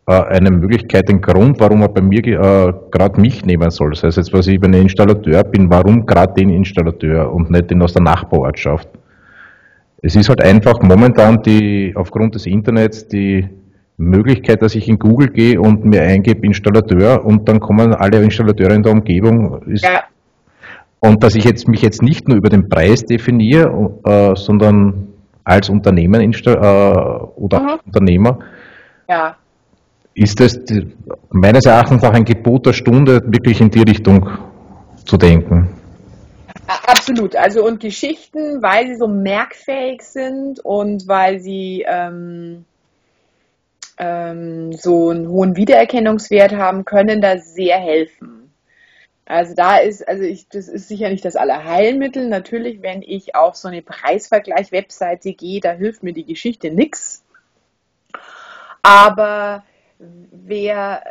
[SPEAKER 1] eine Möglichkeit, den Grund, warum er bei mir äh, gerade mich nehmen soll. Das heißt, jetzt, was ich, wenn ich Installateur bin, warum gerade den Installateur und nicht den aus der Nachbarortschaft? Es ist halt einfach momentan die, aufgrund des Internets die Möglichkeit, dass ich in Google gehe und mir eingebe Installateur und dann kommen alle Installateure in der Umgebung. Ja. Und dass ich jetzt mich jetzt nicht nur über den Preis definiere, äh, sondern als Unternehmen äh, oder mhm. Unternehmer. Ja ist es meines Erachtens auch ein Gebot der Stunde, wirklich in die Richtung zu denken.
[SPEAKER 3] Absolut. Also und Geschichten, weil sie so merkfähig sind und weil sie ähm, ähm, so einen hohen Wiedererkennungswert haben, können da sehr helfen. Also da ist, also ich, das ist sicher nicht das Allerheilmittel. Natürlich, wenn ich auf so eine Preisvergleich-Webseite gehe, da hilft mir die Geschichte nichts. Aber wer,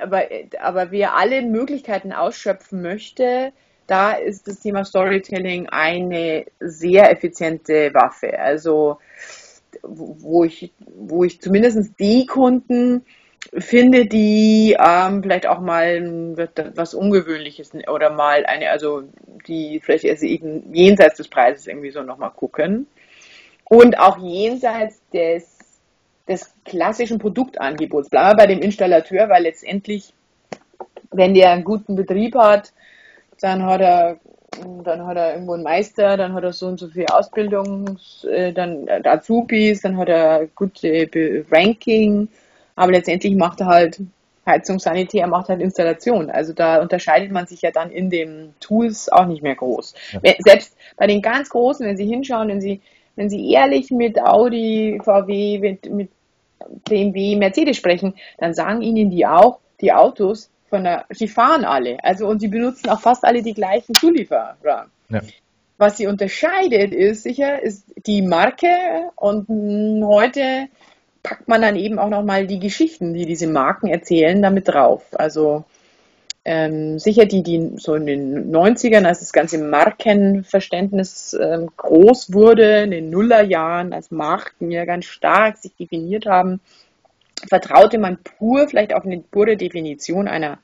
[SPEAKER 3] aber, aber wer alle Möglichkeiten ausschöpfen möchte, da ist das Thema Storytelling eine sehr effiziente Waffe. Also wo ich, wo ich zumindest die Kunden finde, die ähm, vielleicht auch mal was Ungewöhnliches oder mal eine, also die vielleicht also jenseits des Preises irgendwie so nochmal gucken. Und auch jenseits des des klassischen Produktangebots. Bleiben wir bei dem Installateur, weil letztendlich, wenn der einen guten Betrieb hat, dann hat er dann hat er irgendwo einen Meister, dann hat er so und so viel Ausbildung, äh, dann Azubis, dann hat er gute Ranking, aber letztendlich macht er halt Heizungssanitär, er macht halt Installation. Also da unterscheidet man sich ja dann in den Tools auch nicht mehr groß. Ja. Selbst bei den ganz Großen, wenn Sie hinschauen, wenn Sie, wenn Sie ehrlich mit Audi, VW, mit, mit BMW, Mercedes sprechen, dann sagen ihnen die auch, die Autos von der, sie fahren alle. Also und sie benutzen auch fast alle die gleichen Zulieferer. Ja. Was sie unterscheidet, ist sicher, ist die Marke und heute packt man dann eben auch nochmal die Geschichten, die diese Marken erzählen, damit drauf. Also ähm, sicher die, die so in den 90ern, als das ganze Markenverständnis ähm, groß wurde, in den Nullerjahren, als Marken ja ganz stark sich definiert haben, vertraute man pur vielleicht auf eine pure Definition einer,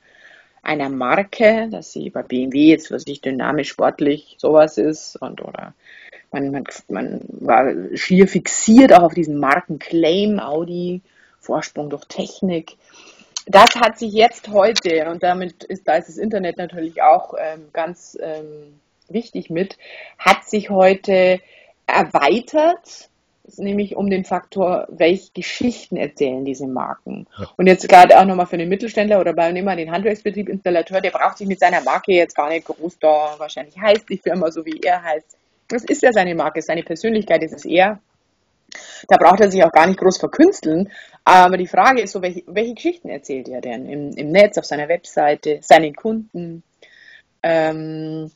[SPEAKER 3] einer Marke, dass sie bei BMW jetzt, was ich dynamisch sportlich sowas ist und oder man, man, man war schier fixiert auch auf diesen Markenclaim Audi, Vorsprung durch Technik das hat sich jetzt heute, und damit ist, da ist das Internet natürlich auch ähm, ganz ähm, wichtig mit, hat sich heute erweitert, nämlich um den Faktor, welche Geschichten erzählen diese Marken. Ja. Und jetzt gerade auch nochmal für den Mittelständler oder bei nehmen wir den Handwerksbetrieb Installateur, der braucht sich mit seiner Marke jetzt gar nicht groß da, wahrscheinlich heißt die Firma so wie er heißt. Das ist ja seine Marke, seine Persönlichkeit ist es er. Da braucht er sich auch gar nicht groß verkünsteln. Aber die Frage ist so, welche, welche Geschichten erzählt er denn im, im Netz, auf seiner Webseite, seinen Kunden? Ähm,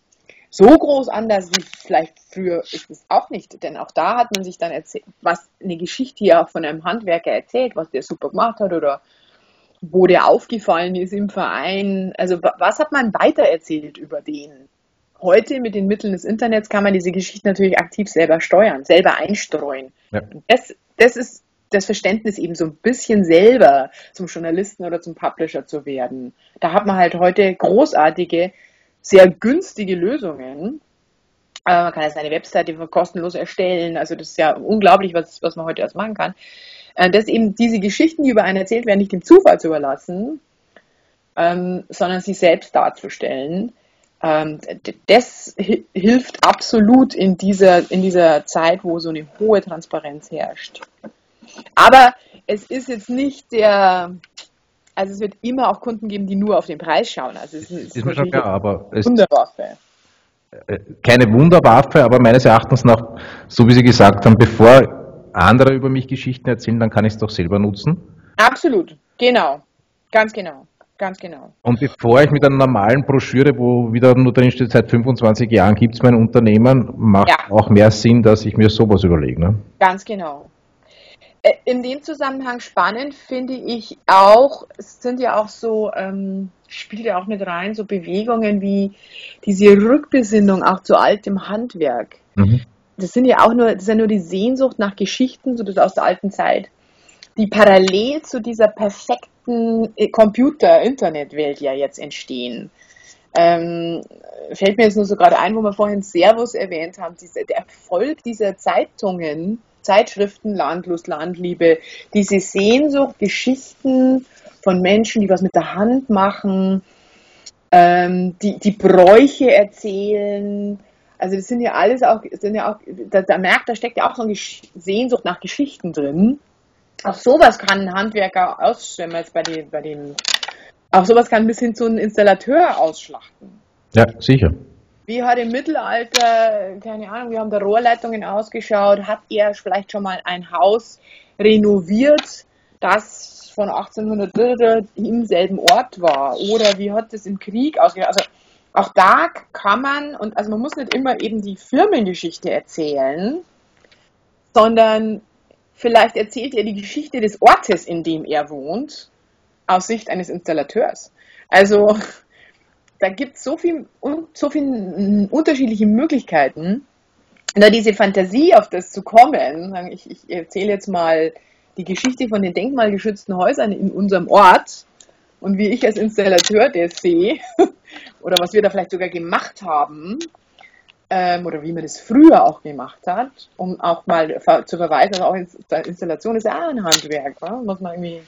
[SPEAKER 3] so groß anders wie vielleicht früher ist es auch nicht, denn auch da hat man sich dann erzählt, was eine Geschichte ja von einem Handwerker erzählt, was der super gemacht hat oder wo der aufgefallen ist im Verein. Also was hat man weitererzählt über den? Heute mit den Mitteln des Internets kann man diese Geschichte natürlich aktiv selber steuern, selber einstreuen. Ja. Das, das ist das Verständnis eben so ein bisschen selber zum Journalisten oder zum Publisher zu werden. Da hat man halt heute großartige, sehr günstige Lösungen. Äh, man kann jetzt eine Webseite kostenlos erstellen. Also das ist ja unglaublich, was, was man heute erst machen kann. Äh, dass eben diese Geschichten, die über einen erzählt werden, nicht dem Zufall zu überlassen, ähm, sondern sie selbst darzustellen. Ähm, das hilft absolut in dieser, in dieser Zeit, wo so eine hohe Transparenz herrscht. Aber es ist jetzt nicht der, also es wird immer auch Kunden geben, die nur auf den Preis schauen. Also es ist,
[SPEAKER 1] ist mir schon klar, aber
[SPEAKER 3] es Wunderwaffe.
[SPEAKER 1] Äh, keine Wunderwaffe, aber meines Erachtens nach, so wie Sie gesagt haben, bevor andere über mich Geschichten erzählen, dann kann ich es doch selber nutzen.
[SPEAKER 3] Absolut, genau, ganz genau. Ganz genau.
[SPEAKER 1] Und bevor ich mit einer normalen Broschüre, wo wieder nur drin steht, seit 25 Jahren gibt es mein Unternehmen, macht ja. auch mehr Sinn, dass ich mir sowas überlege. Ne?
[SPEAKER 3] Ganz genau. Äh, in dem Zusammenhang spannend finde ich auch, es sind ja auch so, ähm, spielt ja auch mit rein, so Bewegungen wie diese Rückbesinnung auch zu altem Handwerk. Mhm. Das sind ja auch nur, das ist ja nur die Sehnsucht nach Geschichten, so das aus der alten Zeit, die parallel zu dieser perfekten äh, Computer-Internet-Welt ja jetzt entstehen. Ähm, fällt mir jetzt nur so gerade ein, wo wir vorhin Servus erwähnt haben, diese, der Erfolg dieser Zeitungen, Zeitschriften, Landlust, Landliebe, diese Sehnsucht, Geschichten von Menschen, die was mit der Hand machen, ähm, die, die Bräuche erzählen. Also das sind ja alles auch, sind ja auch, da, da merkt, da steckt ja auch so eine Sehnsucht nach Geschichten drin. Auch sowas kann ein Handwerker ausstellen, jetzt bei den, bei den, auch sowas kann bis hin zu einem Installateur ausschlachten.
[SPEAKER 1] Ja, sicher.
[SPEAKER 3] Wie hat im Mittelalter, keine Ahnung, wie haben da Rohrleitungen ausgeschaut? Hat er vielleicht schon mal ein Haus renoviert, das von 1800 im selben Ort war? Oder wie hat das im Krieg ausgeschaut? Also auch da kann man, und also man muss nicht immer eben die Firmengeschichte erzählen, sondern vielleicht erzählt er die Geschichte des Ortes, in dem er wohnt, aus Sicht eines Installateurs. Also da gibt es so viel, so viele unterschiedliche Möglichkeiten. Da diese Fantasie, auf das zu kommen, ich, ich erzähle jetzt mal die Geschichte von den denkmalgeschützten Häusern in unserem Ort und wie ich als Installateur das sehe [LAUGHS] oder was wir da vielleicht sogar gemacht haben ähm, oder wie man das früher auch gemacht hat, um auch mal zu verweisen, also auch Installation ist ja ein Handwerk, ne? muss man irgendwie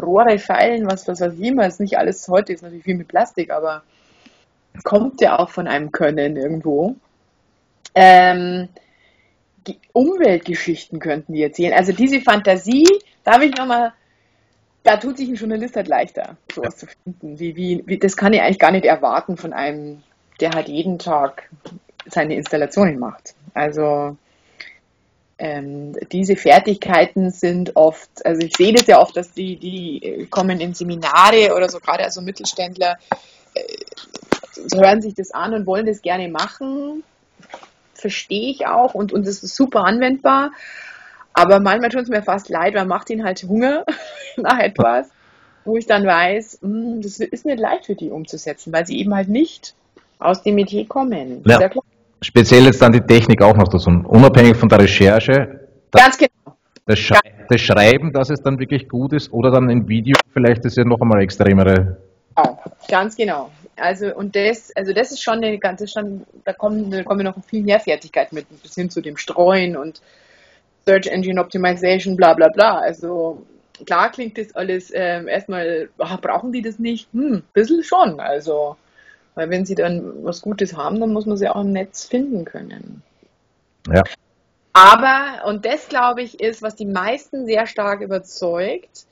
[SPEAKER 3] Rohre feilen, was, was, was immer. Ist nicht alles heute, ist natürlich viel mit Plastik, aber kommt ja auch von einem Können irgendwo. Ähm, die Umweltgeschichten könnten die erzählen. Also diese Fantasie, darf ich nochmal, da tut sich ein Journalist halt leichter, sowas zu finden. Wie, wie, wie, das kann ich eigentlich gar nicht erwarten von einem, der halt jeden Tag seine Installationen macht. Also ähm, diese Fertigkeiten sind oft, also ich sehe das ja oft, dass die, die äh, kommen in Seminare oder so, gerade also Mittelständler, äh, hören sich das an und wollen das gerne machen. Verstehe ich auch und, und das ist super anwendbar. Aber manchmal tut es mir fast leid, weil macht ihnen halt Hunger [LAUGHS] nach etwas, wo ich dann weiß, mh, hm, das ist nicht leicht für die umzusetzen, weil sie eben halt nicht aus dem Metier kommen.
[SPEAKER 1] Ja. Sehr klar speziell jetzt dann die Technik auch noch dazu. Unabhängig von der Recherche.
[SPEAKER 3] Ganz genau.
[SPEAKER 1] Das, Schrei das, Schreiben, dass es dann wirklich gut ist, oder dann ein Video, vielleicht ist ja noch einmal extremere.
[SPEAKER 3] Genau, ganz genau. Also und das, also das ist schon eine ganze schon, da kommen, da kommen noch viel mehr Fertigkeiten mit, bis hin zu dem Streuen und Search Engine Optimization, bla bla bla. Also klar klingt das alles ähm, erstmal, ach, brauchen die das nicht? Hm, ein bisschen schon. Also weil wenn sie dann was Gutes haben, dann muss man sie auch im Netz finden können.
[SPEAKER 1] Ja.
[SPEAKER 3] Aber, und das glaube ich ist, was die meisten sehr stark überzeugt,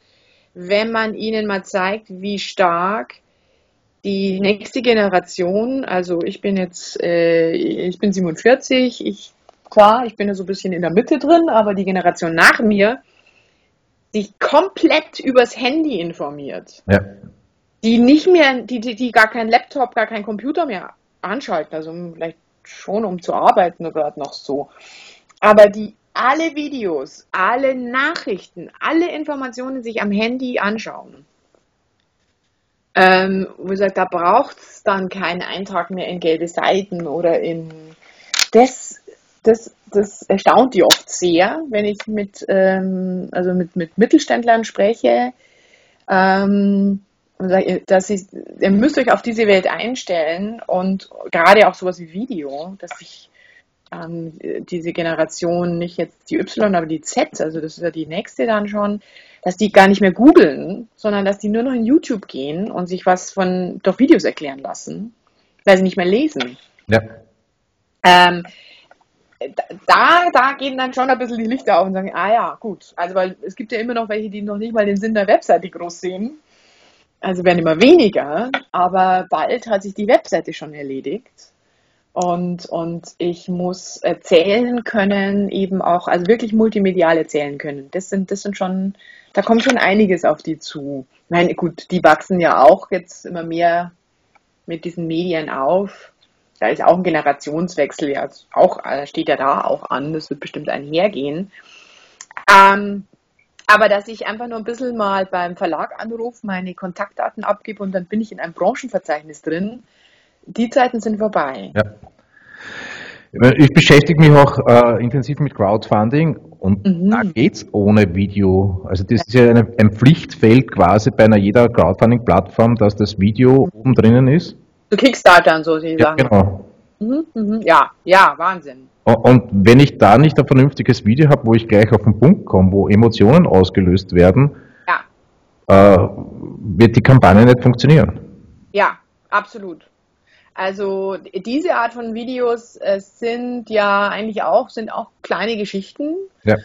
[SPEAKER 3] wenn man ihnen mal zeigt, wie stark die nächste Generation, also ich bin jetzt, äh, ich bin 47, ich, klar, ich bin ja so ein bisschen in der Mitte drin, aber die Generation nach mir sich komplett übers Handy informiert.
[SPEAKER 1] Ja
[SPEAKER 3] die nicht mehr, die, die, die gar keinen Laptop, gar keinen Computer mehr anschalten, also vielleicht schon um zu arbeiten oder noch so. Aber die alle Videos, alle Nachrichten, alle Informationen sich am Handy anschauen. ähm, wo sage, da braucht es dann keinen Eintrag mehr in gelbe Seiten oder in das, das, das erstaunt die oft sehr, wenn ich mit, ähm, also mit, mit Mittelständlern spreche. Ähm, dass ich, ihr müsst euch auf diese Welt einstellen und gerade auch sowas wie Video, dass sich ähm, diese Generation, nicht jetzt die Y, aber die Z, also das ist ja die nächste dann schon, dass die gar nicht mehr googeln, sondern dass die nur noch in YouTube gehen und sich was von durch Videos erklären lassen, weil sie nicht mehr lesen. Ja. Ähm, da, da gehen dann schon ein bisschen die Lichter auf und sagen, ah ja, gut. Also weil es gibt ja immer noch welche, die noch nicht mal den Sinn der Webseite groß sehen. Also werden immer weniger, aber bald hat sich die Webseite schon erledigt. Und, und ich muss erzählen können, eben auch, also wirklich multimedial erzählen können. Das sind, das sind schon, da kommt schon einiges auf die zu. Ich meine, gut, die wachsen ja auch jetzt immer mehr mit diesen Medien auf. Da ist auch ein Generationswechsel ja auch, steht ja da auch an, das wird bestimmt einhergehen. Ähm, aber dass ich einfach nur ein bisschen mal beim Verlag anrufe, meine Kontaktdaten abgebe und dann bin ich in einem Branchenverzeichnis drin, die Zeiten sind vorbei. Ja.
[SPEAKER 1] Ich beschäftige mich auch äh, intensiv mit Crowdfunding und mhm. da es ohne Video. Also das ist ja eine, ein Pflichtfeld quasi bei einer jeder Crowdfunding-Plattform, dass das Video oben drinnen ist.
[SPEAKER 3] So Kickstarter und so,
[SPEAKER 1] Sie ja, sagen. Genau.
[SPEAKER 3] Mhm, mhm. Ja, ja, Wahnsinn.
[SPEAKER 1] Und wenn ich da nicht ein vernünftiges Video habe, wo ich gleich auf den Punkt komme, wo Emotionen ausgelöst werden, ja. äh, wird die Kampagne nicht funktionieren.
[SPEAKER 3] Ja, absolut. Also diese Art von Videos äh, sind ja eigentlich auch, sind auch kleine Geschichten. Ja.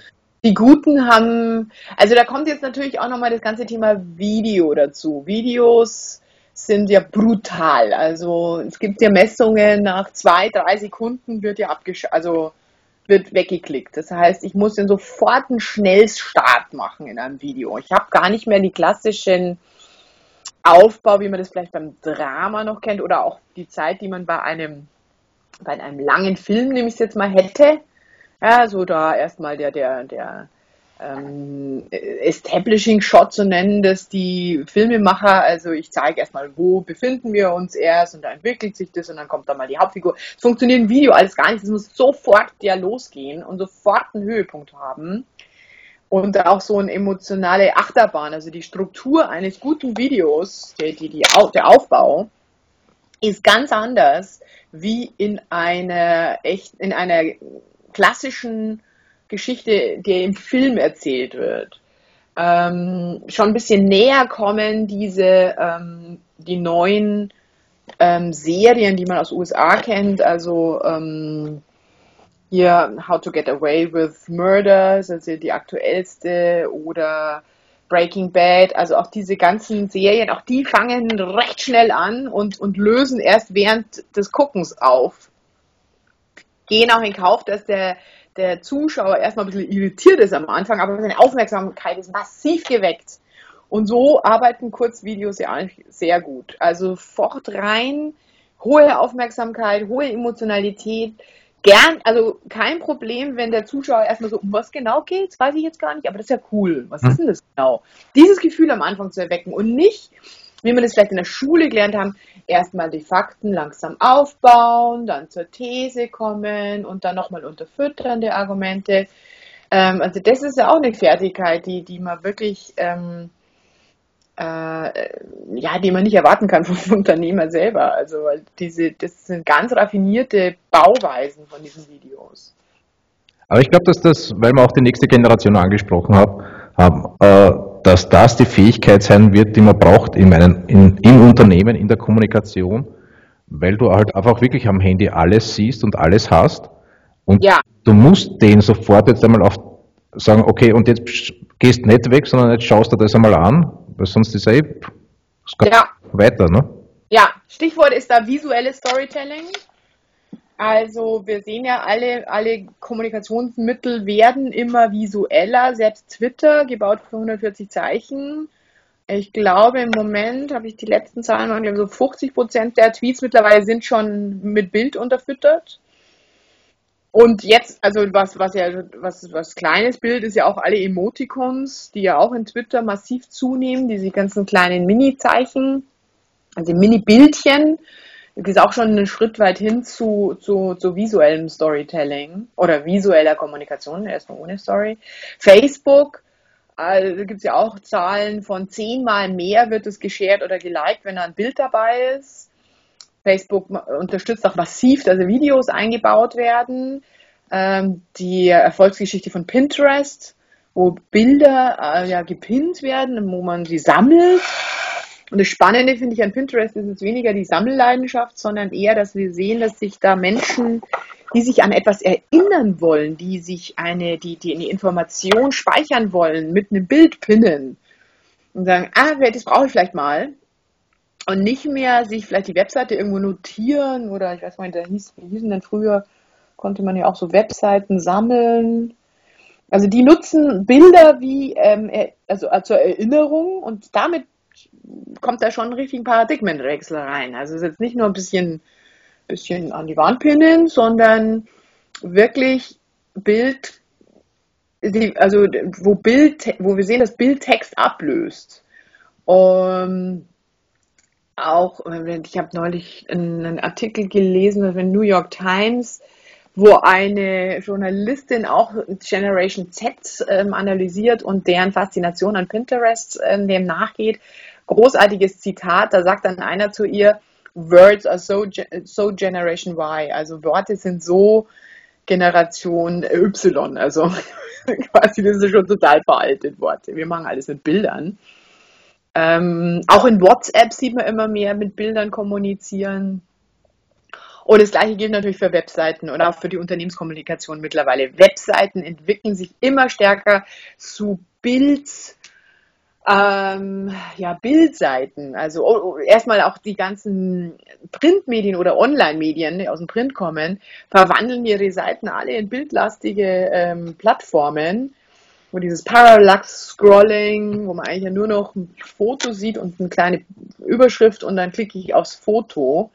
[SPEAKER 3] Die Guten haben, also da kommt jetzt natürlich auch nochmal das ganze Thema Video dazu. Videos sind ja brutal. Also es gibt ja Messungen, nach zwei, drei Sekunden wird ja abgesch also wird weggeklickt. Das heißt, ich muss dann sofort einen Schnellstart machen in einem Video. Ich habe gar nicht mehr die klassischen Aufbau, wie man das vielleicht beim Drama noch kennt, oder auch die Zeit, die man bei einem, bei einem langen Film, nehme ich es jetzt mal, hätte. Ja, so da erstmal der, der, der ähm, Establishing-Shot, so nennen das die Filmemacher. Also ich zeige erstmal, wo befinden wir uns erst und da entwickelt sich das und dann kommt da mal die Hauptfigur. Es funktioniert im Video alles gar nicht. Es muss sofort ja losgehen und sofort einen Höhepunkt haben und auch so eine emotionale Achterbahn, also die Struktur eines guten Videos, die, die, die, der Aufbau, ist ganz anders wie in einer echt, in einer klassischen Geschichte, die im Film erzählt wird. Ähm, schon ein bisschen näher kommen diese ähm, die neuen ähm, Serien, die man aus USA kennt, also ähm, hier How to Get Away with Murder, also die aktuellste, oder Breaking Bad, also auch diese ganzen Serien, auch die fangen recht schnell an und, und lösen erst während des Guckens auf. Gehen auch in Kauf, dass der, der Zuschauer erstmal ein bisschen irritiert ist am Anfang, aber seine Aufmerksamkeit ist massiv geweckt. Und so arbeiten Kurzvideos ja eigentlich sehr gut. Also fort rein, hohe Aufmerksamkeit, hohe Emotionalität, gern, also kein Problem, wenn der Zuschauer erstmal so, um was genau geht, weiß ich jetzt gar nicht, aber das ist ja cool. Was ist hm. denn das genau? Dieses Gefühl am Anfang zu erwecken und nicht, wie wir das vielleicht in der Schule gelernt haben, erstmal die Fakten langsam aufbauen, dann zur These kommen und dann nochmal unterfütternde Argumente. Ähm, also das ist ja auch eine Fertigkeit, die, die man wirklich ähm, äh, ja, die man nicht erwarten kann vom [LAUGHS] Unternehmer selber. Also diese, das sind ganz raffinierte Bauweisen von diesen Videos.
[SPEAKER 1] Aber ich glaube, dass das, weil wir auch die nächste Generation angesprochen haben, haben äh, dass das die Fähigkeit sein wird, die man braucht in, meinen, in, im Unternehmen, in der Kommunikation, weil du halt einfach wirklich am Handy alles siehst und alles hast. Und ja. du musst den sofort jetzt einmal auf sagen, okay, und jetzt gehst nicht weg, sondern jetzt schaust du das einmal an, weil sonst ist eh ja. weiter, ne?
[SPEAKER 3] Ja, Stichwort ist da visuelles Storytelling. Also wir sehen ja, alle, alle Kommunikationsmittel werden immer visueller, selbst Twitter, gebaut für 140 Zeichen. Ich glaube, im Moment habe ich die letzten Zahlen, waren, glaube so 50 Prozent der Tweets mittlerweile sind schon mit Bild unterfüttert. Und jetzt, also was, was ja, was, was kleines Bild ist ja auch alle Emoticons, die ja auch in Twitter massiv zunehmen, diese ganzen kleinen Mini-Zeichen. also Mini-Bildchen, ist auch schon einen Schritt weit hin zu, zu, zu visuellem Storytelling oder visueller Kommunikation, erstmal ohne Story. Facebook, also gibt es ja auch Zahlen von zehnmal mehr wird es geshared oder geliked, wenn da ein Bild dabei ist. Facebook unterstützt auch massiv, dass Videos eingebaut werden. Ähm, die Erfolgsgeschichte von Pinterest, wo Bilder äh, ja gepinnt werden, wo man sie sammelt und das Spannende finde ich an Pinterest ist jetzt weniger die Sammelleidenschaft, sondern eher, dass wir sehen, dass sich da Menschen, die sich an etwas erinnern wollen, die sich eine, die, die eine Information speichern wollen, mit einem Bild pinnen und sagen, ah, das brauche ich vielleicht mal. Und nicht mehr sich vielleicht die Webseite irgendwo notieren oder ich weiß mal, da hieß, wie hießen denn früher, konnte man ja auch so Webseiten sammeln. Also die nutzen Bilder wie ähm, also zur Erinnerung und damit kommt da schon ein richtiger Paradigmenwechsel rein. Also es ist jetzt nicht nur ein bisschen, bisschen an die Wand pinnen, sondern wirklich Bild, also wo Bild, wo wir sehen, dass Bild Text ablöst. Um, auch, ich habe neulich einen Artikel gelesen in der New York Times, wo eine Journalistin auch Generation Z ähm, analysiert und deren Faszination an Pinterest ähm, dem nachgeht großartiges Zitat, da sagt dann einer zu ihr, Words are so, so Generation Y, also Worte sind so Generation Y, also [LAUGHS] quasi das ist schon total veraltet Worte. Wir machen alles mit Bildern. Ähm, auch in WhatsApp sieht man immer mehr mit Bildern kommunizieren. Und das gleiche gilt natürlich für Webseiten und auch für die Unternehmenskommunikation mittlerweile. Webseiten entwickeln sich immer stärker zu Bild- ähm, ja, Bildseiten, also oh, oh, erstmal auch die ganzen Printmedien oder Online-Medien, die aus dem Print kommen, verwandeln ihre Seiten alle in bildlastige ähm, Plattformen, wo dieses Parallax-Scrolling, wo man eigentlich ja nur noch ein Foto sieht und eine kleine Überschrift und dann klicke ich aufs Foto.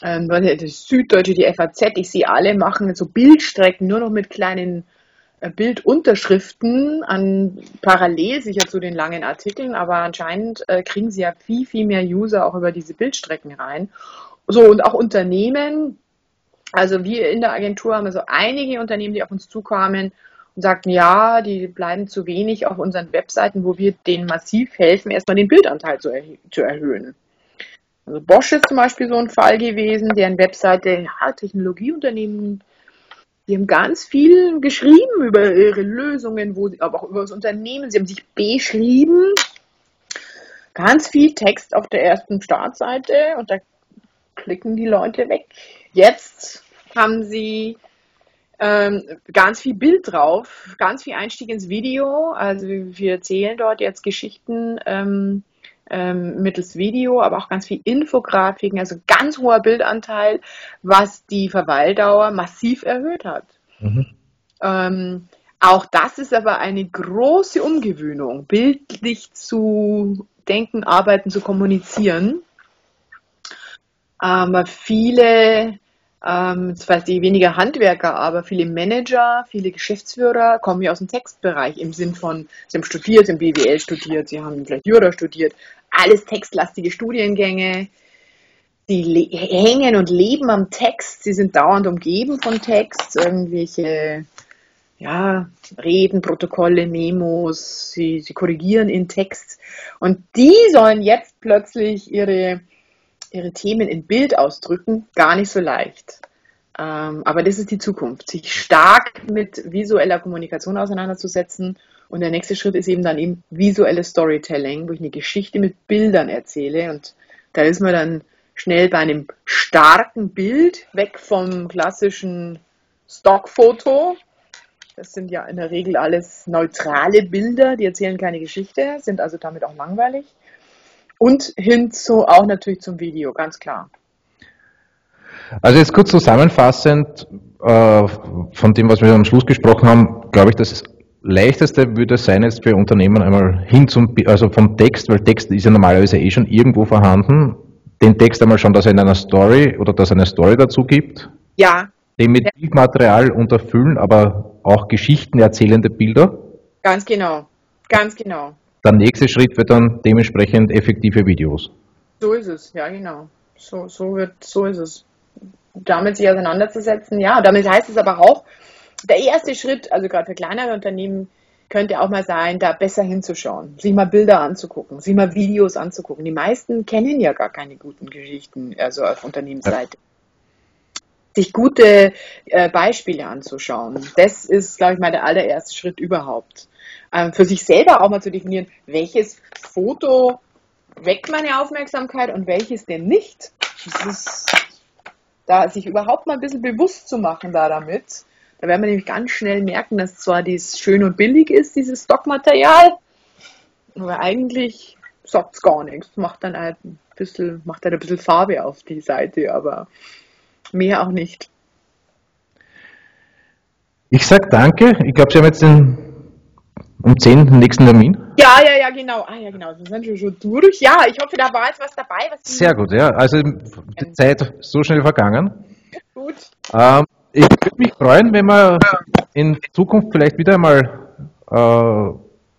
[SPEAKER 3] Ähm, die Süddeutsche, die FAZ, ich sehe alle machen so Bildstrecken nur noch mit kleinen Bildunterschriften an parallel sicher zu den langen Artikeln, aber anscheinend äh, kriegen sie ja viel, viel mehr User auch über diese Bildstrecken rein. So, und auch Unternehmen, also wir in der Agentur haben so einige Unternehmen, die auf uns zukommen und sagten, ja, die bleiben zu wenig auf unseren Webseiten, wo wir denen massiv helfen, erstmal den Bildanteil zu, erh zu erhöhen. Also Bosch ist zum Beispiel so ein Fall gewesen, deren Webseite, ja, Technologieunternehmen die haben ganz viel geschrieben über ihre Lösungen, wo sie, aber auch über das Unternehmen. Sie haben sich beschrieben. Ganz viel Text auf der ersten Startseite und da klicken die Leute weg. Jetzt haben sie ähm, ganz viel Bild drauf, ganz viel Einstieg ins Video. Also wir erzählen dort jetzt Geschichten ähm, ähm, mittels Video, aber auch ganz viel Infografiken, also ganz hoher Bildanteil, was die Verweildauer massiv erhöht hat. Mhm. Ähm, auch das ist aber eine große Umgewöhnung, bildlich zu denken, arbeiten, zu kommunizieren. Aber viele, ähm, zwar die weniger Handwerker, aber viele Manager, viele Geschäftsführer kommen ja aus dem Textbereich im Sinn von, sie haben studiert, sie haben BWL studiert, sie haben vielleicht Jura studiert, alles textlastige Studiengänge. Die hängen und leben am Text, sie sind dauernd umgeben von Text, irgendwelche ja, Reden, Protokolle, Memos, sie, sie korrigieren in Text. Und die sollen jetzt plötzlich ihre, ihre Themen in Bild ausdrücken, gar nicht so leicht. Ähm, aber das ist die Zukunft, sich stark mit visueller Kommunikation auseinanderzusetzen und der nächste Schritt ist eben dann eben visuelles Storytelling, wo ich eine Geschichte mit Bildern erzähle. Und da ist man dann schnell bei einem starken Bild, weg vom klassischen Stockfoto. Das sind ja in der Regel alles neutrale Bilder, die erzählen keine Geschichte, sind also damit auch langweilig. Und hin zu auch natürlich zum Video, ganz klar.
[SPEAKER 1] Also jetzt kurz zusammenfassend äh, von dem, was wir am Schluss gesprochen haben, glaube ich, dass leichteste würde sein jetzt für Unternehmen einmal hin zum, also vom Text, weil Text ist ja normalerweise eh schon irgendwo vorhanden, den Text einmal schon, dass er in einer Story oder dass er eine Story dazu gibt.
[SPEAKER 3] Ja.
[SPEAKER 1] Den mit Bildmaterial unterfüllen, aber auch Geschichten erzählende Bilder.
[SPEAKER 3] Ganz genau. Ganz genau.
[SPEAKER 1] Der nächste Schritt wird dann dementsprechend effektive Videos.
[SPEAKER 3] So ist es, ja genau. So, so wird, so ist es. Damit sich auseinanderzusetzen, ja. damit heißt es aber auch, der erste Schritt, also gerade für kleinere Unternehmen, könnte auch mal sein, da besser hinzuschauen, sich mal Bilder anzugucken, sich mal Videos anzugucken. Die meisten kennen ja gar keine guten Geschichten, also auf Unternehmensseite. Sich gute äh, Beispiele anzuschauen. Das ist, glaube ich, mal der allererste Schritt überhaupt. Ähm, für sich selber auch mal zu definieren, welches Foto weckt meine Aufmerksamkeit und welches denn nicht. Das ist, da sich überhaupt mal ein bisschen bewusst zu machen da damit da werden wir nämlich ganz schnell merken, dass zwar dies schön und billig ist, dieses Stockmaterial, aber eigentlich sagt es gar nichts. Macht dann halt ein bisschen, macht halt ein bisschen Farbe auf die Seite, aber mehr auch nicht.
[SPEAKER 1] Ich sag danke. Ich glaube, Sie haben jetzt den um 10 den nächsten Termin.
[SPEAKER 3] Ja, ja, ja, genau. Ah, ja, genau. Wir sind schon, schon durch. Ja, ich hoffe, da war jetzt was dabei. Was
[SPEAKER 1] Sehr gut, ja. Also die Zeit so schnell vergangen.
[SPEAKER 3] Gut.
[SPEAKER 1] Ähm, ich würde mich freuen, wenn wir in Zukunft vielleicht wieder einmal äh,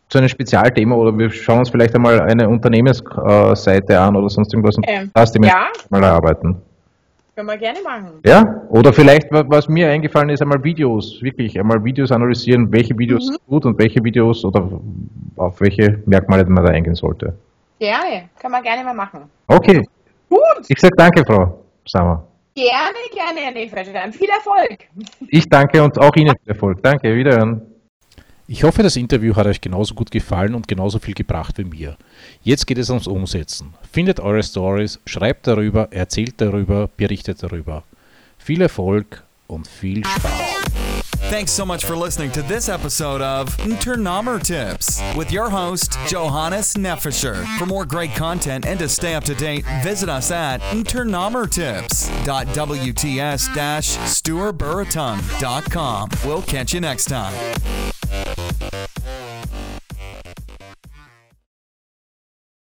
[SPEAKER 1] zu einem Spezialthema oder wir schauen uns vielleicht einmal eine Unternehmensseite an oder sonst irgendwas und
[SPEAKER 3] Ähm,
[SPEAKER 1] das Thema
[SPEAKER 3] ja.
[SPEAKER 1] mal erarbeiten.
[SPEAKER 3] Können wir gerne machen.
[SPEAKER 1] Ja? Oder vielleicht, wa- was mir eingefallen ist, einmal Videos, wirklich einmal Videos analysieren, welche Videos sind gut und welche Videos oder auf welche Merkmale man da eingehen sollte.
[SPEAKER 3] Gerne. Können wir gerne mal machen.
[SPEAKER 1] Okay,
[SPEAKER 3] Gut.
[SPEAKER 1] ich sage danke, Frau Sammer.
[SPEAKER 3] Gerne, gerne, Herr Neferstedt. Dann viel Erfolg.
[SPEAKER 1] Ich danke und auch Ihnen viel Erfolg. Danke, wiederhören. Ich hoffe, das Interview hat euch genauso gut gefallen und genauso viel gebracht wie mir. Jetzt geht es ums Umsetzen. Findet eure Stories, schreibt darüber, erzählt darüber, berichtet darüber. Viel Erfolg und viel Spaß.
[SPEAKER 2] Thanks so much for listening to this episode of Internomer Tips with your host, Johannes Neffischer. For more great content and to stay up to date, visit us at internomertips.wts-stuarburritung.com. We'll catch you next time.